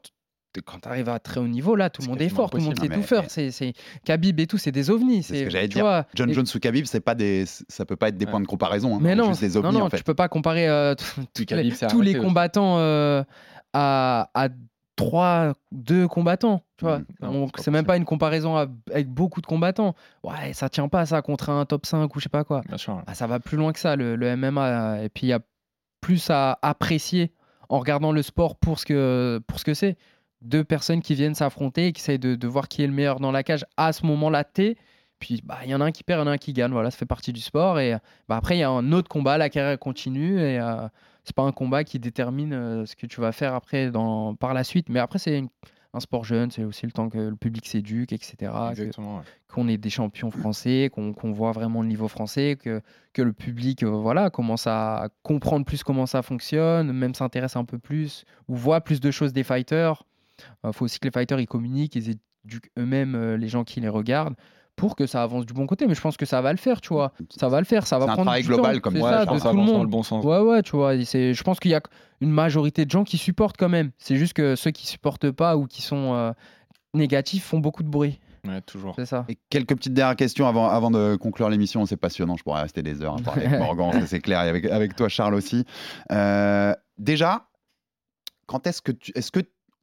Quand tu arrives à très haut niveau, là, tout le monde est fort, tout le monde Mais- faire. C'est. Khabib et tout, c'est des ovnis. C'est ce que j'allais tu dire. vois, John et- Jones ou Khabib, c'est pas des, ça peut pas être des points de comparaison. hein. Mais non, juste des non, ovnis non, en fait. tu peux pas comparer euh, tous les, Khabib tous combattants euh, à, à trois, deux combattants. Tu vois, Mm. C'est même pas une comparaison à- avec beaucoup de combattants. Ouais, ça tient pas ça contre un top 5 ou je sais pas quoi. Bien sûr. Ah, ça va plus loin que ça, le, le MMA. Et puis, il y a plus à apprécier en regardant le sport pour ce que, pour ce que c'est. Deux personnes qui viennent s'affronter et qui essayent de, de voir qui est le meilleur dans la cage à ce moment-là T. Puis bah, il y en a un qui perd, il y en a un qui gagne. Voilà, ça fait partie du sport. Et bah, après, il y a un autre combat, la carrière continue. Et euh, c'est pas un combat qui détermine euh, ce que tu vas faire après dans, par la suite. Mais après, c'est un sport jeune, c'est aussi le temps que le public s'éduque, etc. Exactement. ouais. qu'on ait des champions français, qu'on qu'on voit vraiment le niveau français, que, que le public euh, voilà, commence à comprendre plus comment ça fonctionne, même s'intéresse un peu plus, ou voit plus de choses des fighters. Il faut aussi que les fighters ils communiquent, ils éduquent eux-mêmes euh, les gens qui les regardent pour que ça avance du bon côté. Mais je pense que ça va le faire, tu vois. Ça va le faire, ça va C'est un prendre travail du global temps. comme C'est ça, de pense, ça tout le avance dans monde. le bon sens. Ouais, ouais, tu vois. Je pense qu'il y a une majorité de gens qui supportent quand même. C'est juste que ceux qui supportent pas ou qui sont euh, négatifs font beaucoup de bruit. Ouais, toujours. C'est ça. Et quelques petites dernières questions avant, avant de conclure l'émission. C'est passionnant, je pourrais rester des heures à parler avec Morgan, c'est clair, et avec, avec toi Charles aussi. Euh, déjà, quand est-ce que tu est-ce que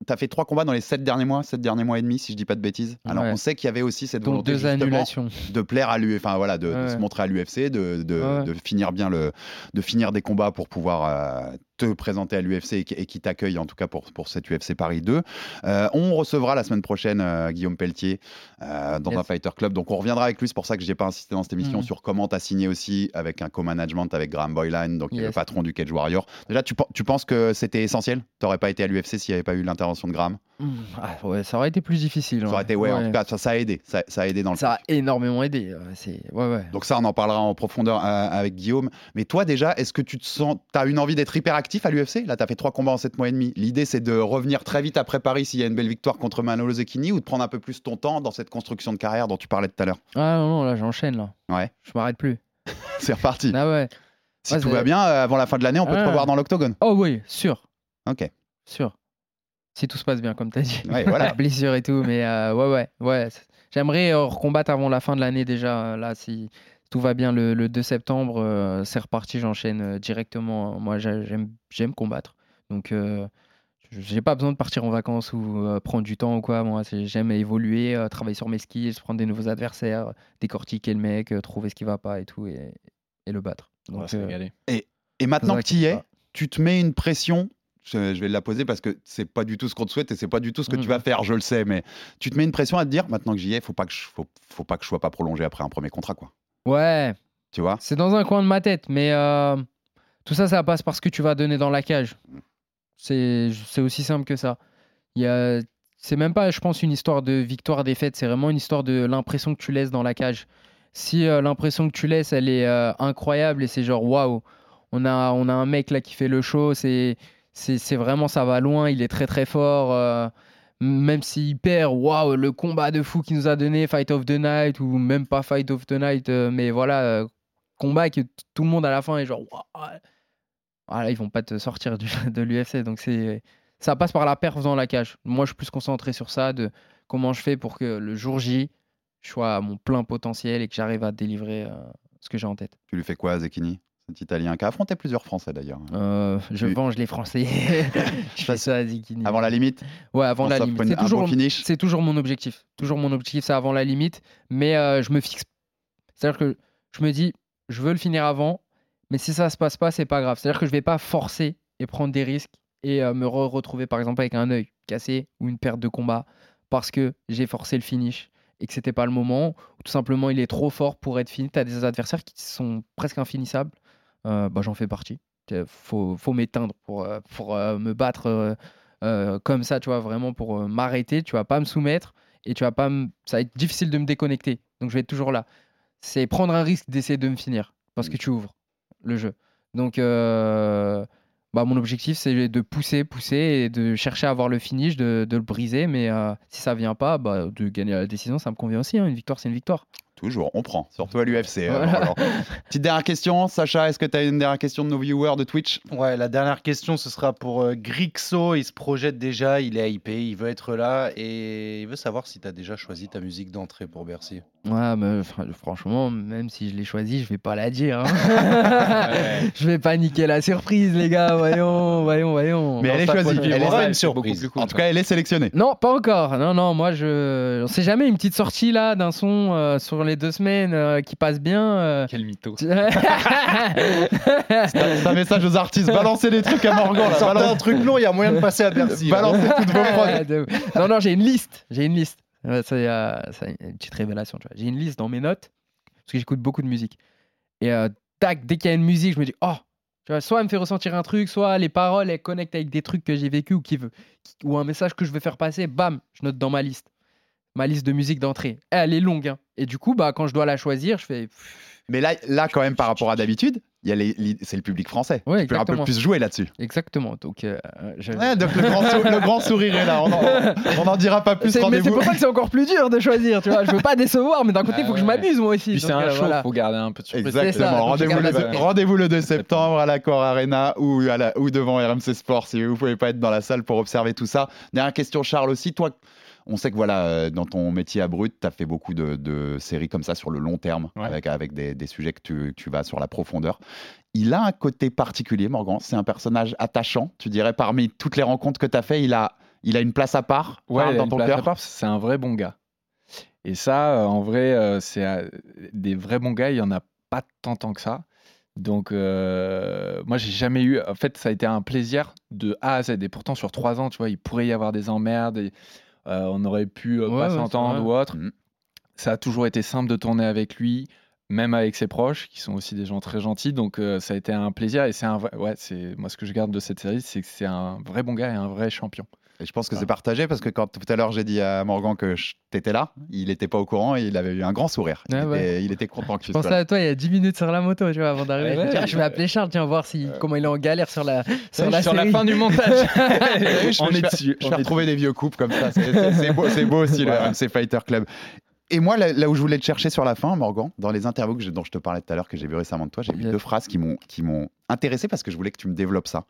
tu as fait trois combats dans les sept derniers mois, sept derniers mois et demi, si je dis pas de bêtises Alors Ouais. on sait qu'il y avait aussi cette volonté deux justement annulations. de plaire à l'UFC, enfin voilà, de, se montrer à l'UFC, de, de, Ouais. de finir bien le, de finir des combats pour pouvoir euh, te présenter à l'UFC et, qui- t'accueille en tout cas pour, pour cette UFC Paris 2. Euh, on recevra la semaine prochaine euh, Guillaume Pelletier euh, dans Yes. un Fighter Club, donc on reviendra avec lui. C'est pour ça que j'ai pas insisté dans cette émission Mhm. sur comment t'as signé aussi avec un co-management avec Graham Boylan, donc le patron du Cage Warrior. Déjà, tu, tu penses que c'était essentiel? T'aurais pas été à l'UFC s'il n'y avait pas eu l'intervention de Graham? Ah ouais, ça aurait été plus difficile. Ça aurait été, ouais, en tout cas, ça, ça a aidé. Ça, ça a aidé dans le Ça a énormément aidé. euh, ouais, ouais. Donc ça, on en parlera en profondeur euh, avec Guillaume. Mais toi déjà, est-ce que tu te sens, t'as une envie d'être hyper actif à l'UFC Là, t'as fait trois combats en sept mois et demi. L'idée, c'est de revenir très vite après Paris s'il y a une belle victoire contre Manolo Zecchini ou de prendre un peu plus ton temps dans cette construction de carrière dont tu parlais tout à l'heure? Ah non, non, là j'enchaîne là. Ouais, Je m'arrête plus. c'est reparti. Ah ouais. Si tout va bien, euh, avant la fin de l'année, on peut te Ah. revoir dans l'octogone. Oh oui, sûr, Ok. sûr. Si tout se passe bien, comme t'as dit. Ouais, voilà. Blessure et tout, mais euh, ouais, ouais, ouais. J'aimerais euh, recombattre avant la fin de l'année déjà. euh, Là, si tout va bien le, le 2 septembre, euh, c'est reparti, j'enchaîne directement. Moi, j'ai- j'aime, j'aime combattre. Donc, euh, j'ai pas besoin de partir en vacances ou euh, prendre du temps ou quoi. Moi, j'aime évoluer, euh, travailler sur mes skills, prendre des nouveaux adversaires, décortiquer le mec, euh, trouver ce qui va pas et tout, et, et le battre. On va Donc, se euh, régaler. Et maintenant que tu y es, tu te mets une pression. Je je vais la poser parce que c'est pas du tout ce qu'on te souhaite et c'est pas du tout ce que tu Mhm. vas faire, je le sais. Mais tu te mets une pression à te dire maintenant que j'y ai, faut pas que je, faut, faut pas que je sois pas prolongé après un premier contrat, quoi. Ouais, Tu vois? C'est dans un coin de ma tête, mais euh, tout ça, ça passe par ce que tu vas donner dans la cage. C'est c'est aussi simple que ça. Il y a, c'est même pas, je pense, une histoire de victoire-défaite. C'est vraiment une histoire de l'impression que tu laisses dans la cage. Si euh, l'impression que tu laisses, elle est euh, incroyable et c'est genre waouh, on a, on a un mec là qui fait le show. C'est, c'est, vraiment ça va loin. Il est très très fort. euh, même s'il perd, waouh, le combat de fou qu'il nous a donné, Fight of the Night ou même pas Fight of the Night, euh, mais voilà, euh, combat que tout le monde à la fin est genre, waouh, voilà, ils vont pas te sortir de l'UFC. Donc c'est ça passe par la perf dans la cage. Moi, je suis plus concentré sur ça, de comment je fais pour que le jour J, je sois à mon plein potentiel et que j'arrive à délivrer ce que j'ai en tête. Tu lui fais quoi, Cet Italien qui a affronté plusieurs Français d'ailleurs. Euh, je Tu- venge les Français. je fais ça à Zikini. Avant la limite Ouais, avant On la limite. C'est toujours, bon toujours mon objectif. Toujours mon objectif, c'est avant la limite. Mais euh, je me fixe. C'est-à-dire que je me dis, je veux le finir avant, mais si ça se passe pas, c'est pas grave. C'est-à-dire que je vais pas forcer et prendre des risques et euh, me re- retrouver par exemple avec un œil cassé ou une perte de combat parce que j'ai forcé le finish et que c'était pas le moment ou tout simplement il est trop fort pour être fini. Tu as des adversaires qui sont presque infinissables. Euh, bah, j'en fais partie. Il faut, faut m'éteindre pour, euh, pour euh, me battre comme ça, tu vois, vraiment pour m'arrêter. Tu vas pas me soumettre et tu vas pas me... ça va être difficile de me déconnecter. Donc je vais être toujours là. C'est prendre un risque d'essayer de me finir parce que tu ouvres le jeu. Donc euh, bah, mon objectif c'est de pousser, pousser et de chercher à avoir le finish, de, de le briser. Mais euh, si ça vient pas, bah, de gagner la décision, ça me convient aussi. hein. Une victoire, c'est une victoire. Toujours, on prend, surtout à l'UFC. euh, Voilà. Petite dernière question, Sacha, est-ce que tu as une dernière question de nos viewers de Twitch? Ouais, la dernière question, ce sera pour euh, Grixo. Il se projette déjà, il est hypé, il veut être là et il veut savoir si tu as déjà choisi ta musique d'entrée pour Bercy. Ouais, mais fr- franchement, même si je l'ai choisi, je vais pas la dire. hein. je vais pas niquer la surprise, les gars. Voyons, voyons, voyons. Mais elle est choisie, elle est- Ouais, une surprise. plus cool, En tout cas, elle est sélectionnée. Non, pas encore. Non, non, moi, je. On sait jamais, une petite sortie là d'un son euh, sur les deux semaines euh, qui passe bien. euh. Quel mytho. C'est un message aux artistes, balancez des trucs à Morgan. là, Sortez un truc lourd, il y a moyen de passer à Bercy. là. Balancez toutes vos prods. De ouf. non, non, j'ai une liste. J'ai une liste. Ouais, euh, ça, une petite révélation. tu vois. J'ai une liste dans mes notes parce que j'écoute beaucoup de musique. Et euh, tac, dès qu'il y a une musique, je me dis oh, tu vois, soit elle me fait ressentir un truc, soit les paroles elles connectent avec des trucs que j'ai vécu ou qui veut, qui- ou un message que je veux faire passer. Bam, je note dans ma liste, ma liste de musique d'entrée. Elle est longue. hein. Et du coup, bah quand je dois la choisir, je fais Mais là, là, quand même, par rapport à d'habitude, il c'est le public français. Ouais, tu peux un peu plus jouer là-dessus. exactement. Donc, euh, je- Ouais, donc le grand, sou- le grand sourire est là. On en, on en dira pas plus. C'est- mais c'est pour ça que c'est encore plus dur de choisir, tu vois. Je veux pas décevoir, mais d'un côté, il Ah faut que je m'amuse moi aussi. Puis c'est un euh, show, voilà. faut garder un peu de surprise. Exactement. Rendez-vous le, le 2 septembre à l'Accor Arena ou, à la, ou devant RMC Sport si vous pouvez pas être dans la salle pour observer tout ça. Dernière question, Charles aussi. Toi, on sait que voilà, euh, dans ton métier à Brut, tu as fait beaucoup de, de séries comme ça sur le long terme, Ouais. avec, avec des, des sujets que tu, tu vas sur la profondeur. Il a un côté particulier, Morgan. C'est un personnage attachant, tu dirais, parmi toutes les rencontres que tu as fait, il a, il a une place à part Ouais, a dans ton cœur? c'est un vrai bon gars. Et ça, euh, en vrai, euh, c'est des vrais bons gars, il y en a pas tant tant que ça. Donc, euh, moi, j'ai jamais eu. En fait, ça a été un plaisir de A à Z. Et pourtant, sur trois ans, tu vois, il pourrait y avoir des emmerdes. et, euh, on aurait pu euh, Ouais, pas ouais, s'entendre vrai. ou autre. Mhm. Ça a toujours été simple de tourner avec lui, même avec ses proches, qui sont aussi des gens très gentils. Donc, euh, ça a été un plaisir. Et c'est un vrai. Ouais, c'est moi ce que je garde de cette série, c'est que c'est un vrai bon gars et un vrai champion. Et je pense que c'est partagé parce que quand tout à l'heure j'ai dit à Morgan que tu étais là, il n'était pas au courant et il avait eu un grand sourire. Il, Ah ouais. était, il était content que tu Je sois pensais à toi il y a 10 minutes sur la moto, tu vois, avant d'arriver. Ouais, ouais, ah, je vais appeler Charles, tiens, voir si, comment il est en galère sur la, sur Sur, la, fin du montage. Je on est je vais- dessus. Je on vais est retrouver des vieux couples comme ça. C'est- beau, c'est beau aussi le. RMC Fighter Club. Et moi, là, là où je voulais te chercher sur la fin, Morgan, dans les interviews que dont je te parlais tout à l'heure, que j'ai vu récemment de toi, j'ai vu deux phrases qui m'ont qui m'ont intéressé parce que je voulais que tu me développes ça.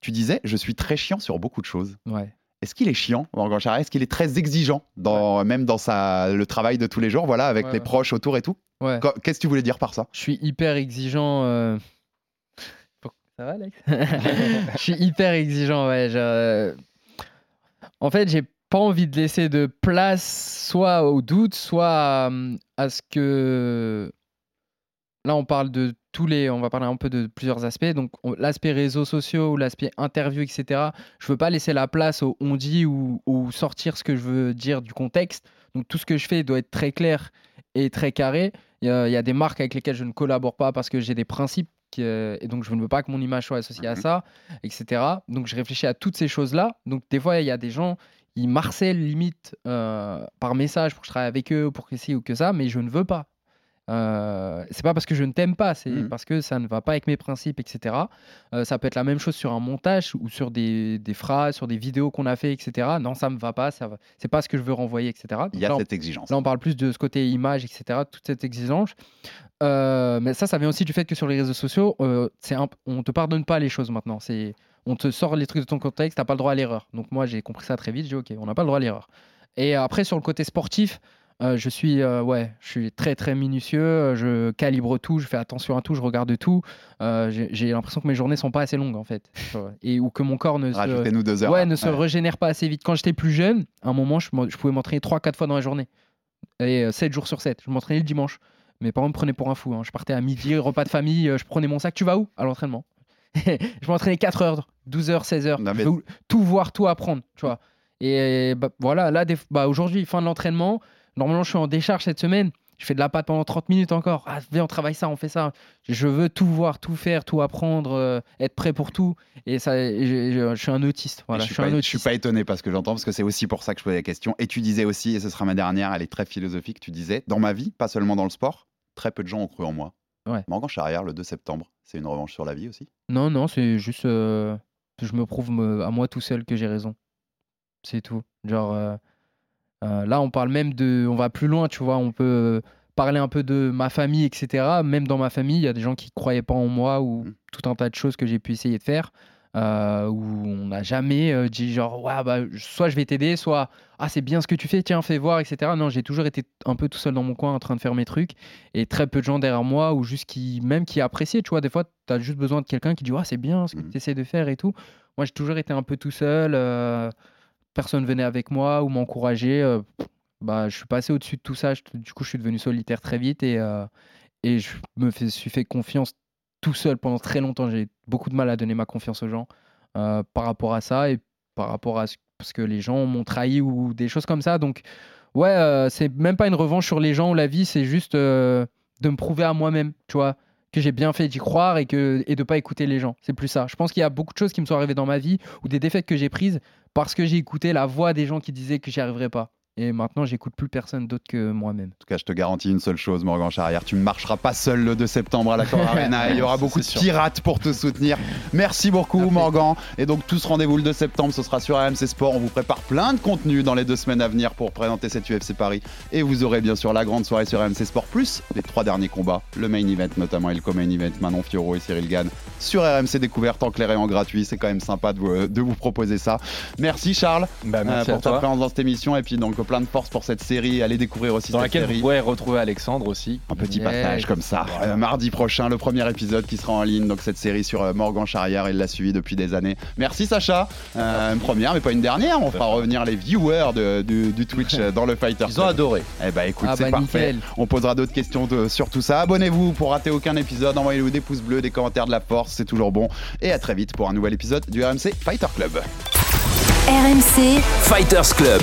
Tu disais, je suis très chiant sur beaucoup de choses. Ouais. Est-ce qu'il est chiant, Morgan Charret Est-ce qu'il est très exigeant, dans, même dans sa, le travail de tous les jours, voilà, avec Ouais, les ouais. proches autour et tout? Qu'est-ce que tu voulais dire par ça? Je suis hyper exigeant. euh, Ça va, Alex? Je suis hyper exigeant, ouais. je- euh, En fait, j'ai pas envie de laisser de place soit au doute, soit à, à ce que. Là, on parle de tous les. On va parler un peu de plusieurs aspects. Donc, on- l'aspect réseaux sociaux ou l'aspect interview, etc. Je veux pas laisser la place au on dit ou, ou sortir ce que je veux dire du contexte. Donc, tout ce que je fais doit être très clair et très carré. Il y, a, il y a des marques avec lesquelles je ne collabore pas parce que j'ai des principes qui, euh, et donc je ne veux pas que mon image soit associée à Mhm. ça, etc. Donc je réfléchis à toutes ces choses-là. Donc des fois, il y a des gens, ils marcellent limite euh, par message pour que je travaille avec eux, pour que ci ou que ça, mais je ne veux pas. Euh, c'est pas parce que je ne t'aime pas, c'est Mhm. parce que ça ne va pas avec mes principes, etc. Euh, ça peut être la même chose sur un montage ou sur des, des phrases, sur des vidéos qu'on a fait, etc. Non, ça me va pas, ça va... c'est pas ce que je veux renvoyer, etc. Il y a là, on- cette exigence. Là, on parle plus de ce côté image, etc., toute cette exigence. Euh, mais ça, ça vient aussi du fait que sur les réseaux sociaux, c'est un- on te pardonne pas les choses maintenant. C'est, on te sort les trucs de ton contexte, t'as pas le droit à l'erreur. Donc moi, j'ai compris ça très vite. J'ai dit, ok, on n'a pas le droit à l'erreur. Et après, sur le côté sportif, euh, je suis, euh, ouais, je suis très très minutieux. Je calibre tout, je fais attention à tout, je regarde tout. Euh, j'ai, l'impression que mes journées sont pas assez longues en fait, et ou que mon corps ne se, Rajoutez-nous deux heures. ouais, ne se régénère pas assez vite. Quand j'étais plus jeune, à un moment, je, je pouvais m'entraîner 3-4 fois dans la journée. Et 7 jours sur 7. Je m'entraînais le dimanche. Mes parents me prenaient pour un fou. hein. Je partais à midi, repas de famille, je prenais mon sac. Tu vas où? À l'entraînement. je m'entraînais 4 heures, 12 heures, 16 heures. Non, mais- tout voir, tout apprendre. Tu vois. Et bah, voilà, là, des- bah, aujourd'hui, fin de l'entraînement. Normalement, je suis en décharge cette semaine. Je fais de la pâte pendant 30 minutes encore. Ah, viens, on travaille ça, on fait ça. Je veux tout voir, tout faire, tout apprendre, euh, être prêt pour tout. Et ça, je, je- je suis un autiste. Voilà, je, je suis un je suis pas étonné parce que j'entends, parce que c'est aussi pour ça que je posais la question. Et tu disais aussi, et ce sera ma dernière, elle est très philosophique, tu disais, dans ma vie, pas seulement dans le sport, très peu de gens ont cru en moi. Ouais. Morgan Charrière, le 2 septembre, c'est une revanche sur la vie aussi? Non, non, c'est juste. euh, je me prouve me- à moi tout seul que j'ai raison. C'est tout. Genre. euh, euh, là, on parle même de. On va plus loin, tu vois. On peut euh, parler un peu de ma famille, etc. Même dans ma famille, il y a des gens qui croyaient pas en moi ou Mhm. tout un tas de choses que j'ai pu essayer de faire. euh, où on n'a jamais euh, dit genre, ouais, bah, soit je vais t'aider, soit ah, c'est bien ce que tu fais, tiens, fais voir, etc. Non, j'ai toujours été un peu tout seul dans mon coin en train de faire mes trucs et très peu de gens derrière moi ou juste qui, même qui appréciaient, tu vois. Des fois, tu as juste besoin de quelqu'un qui dit, ah, c'est bien ce que Mhm. tu essaies de faire et tout. Moi, j'ai toujours été un peu tout seul. euh, personne venait avec moi ou m'encourageait. euh, bah, je suis passé au-dessus de tout ça. du coup, je suis devenu solitaire très vite et, euh, je me suis fait confiance tout seul pendant très longtemps. J'ai beaucoup de mal à donner ma confiance aux gens euh, par rapport à ça et par rapport à ce que les gens m'ont trahi ou des choses comme ça. Donc, Ouais, c'est même pas une revanche sur les gens ou la vie, c'est juste de me prouver à moi-même, tu vois, que j'ai bien fait d'y croire et, que, et de pas écouter les gens. C'est plus ça. Je pense qu'il y a beaucoup de choses qui me sont arrivées dans ma vie ou des défaites que j'ai prises parce que j'ai écouté la voix des gens qui disaient que j'y arriverais pas. Et maintenant, j'écoute plus personne d'autre que moi-même. En tout cas, je te garantis une seule chose, Morgan Charrière, tu ne marcheras pas seul le 2 septembre à la Cor Arena. Il y aura beaucoup de pirates pour te soutenir. Merci beaucoup, Morgan. Et donc, tous rendez-vous le 2 septembre, ce sera sur RMC Sport. On vous prépare plein de contenu dans les deux semaines à venir pour présenter cette UFC Paris. Et vous aurez bien sûr la grande soirée sur RMC Sport, plus les trois derniers combats, le main event notamment et le co-main event, Manon Fioro et Cyril Gann sur RMC Découverte en clair et en gratuit. C'est quand même sympa de vous, de vous proposer ça. Merci Charles Bah, merci euh, pour ta toi. présence dans cette émission et puis donc plein de force pour cette série. Allez découvrir aussi Dans cette laquelle série. vous pourrez retrouver Alexandre aussi. Un petit Yes. passage comme ça. Euh, mardi prochain, le premier épisode qui sera en ligne. Donc cette série sur euh, Morgan Charrière, il l'a suivi depuis des années. Merci Sacha. Euh, une première, mais pas une dernière. On fera revenir les viewers de- du, du Twitch dans le Fighter. Ils ont adoré. Eh bah écoute, Ah c'est bah, parfait. nickel. On posera d'autres questions de- sur tout ça. Abonnez-vous pour rater aucun épisode. Envoyez-nous des pouces bleus, des commentaires de la force, c'est toujours bon. Et à très vite pour un nouvel épisode du RMC Fighter Club. RMC, Fighters Club.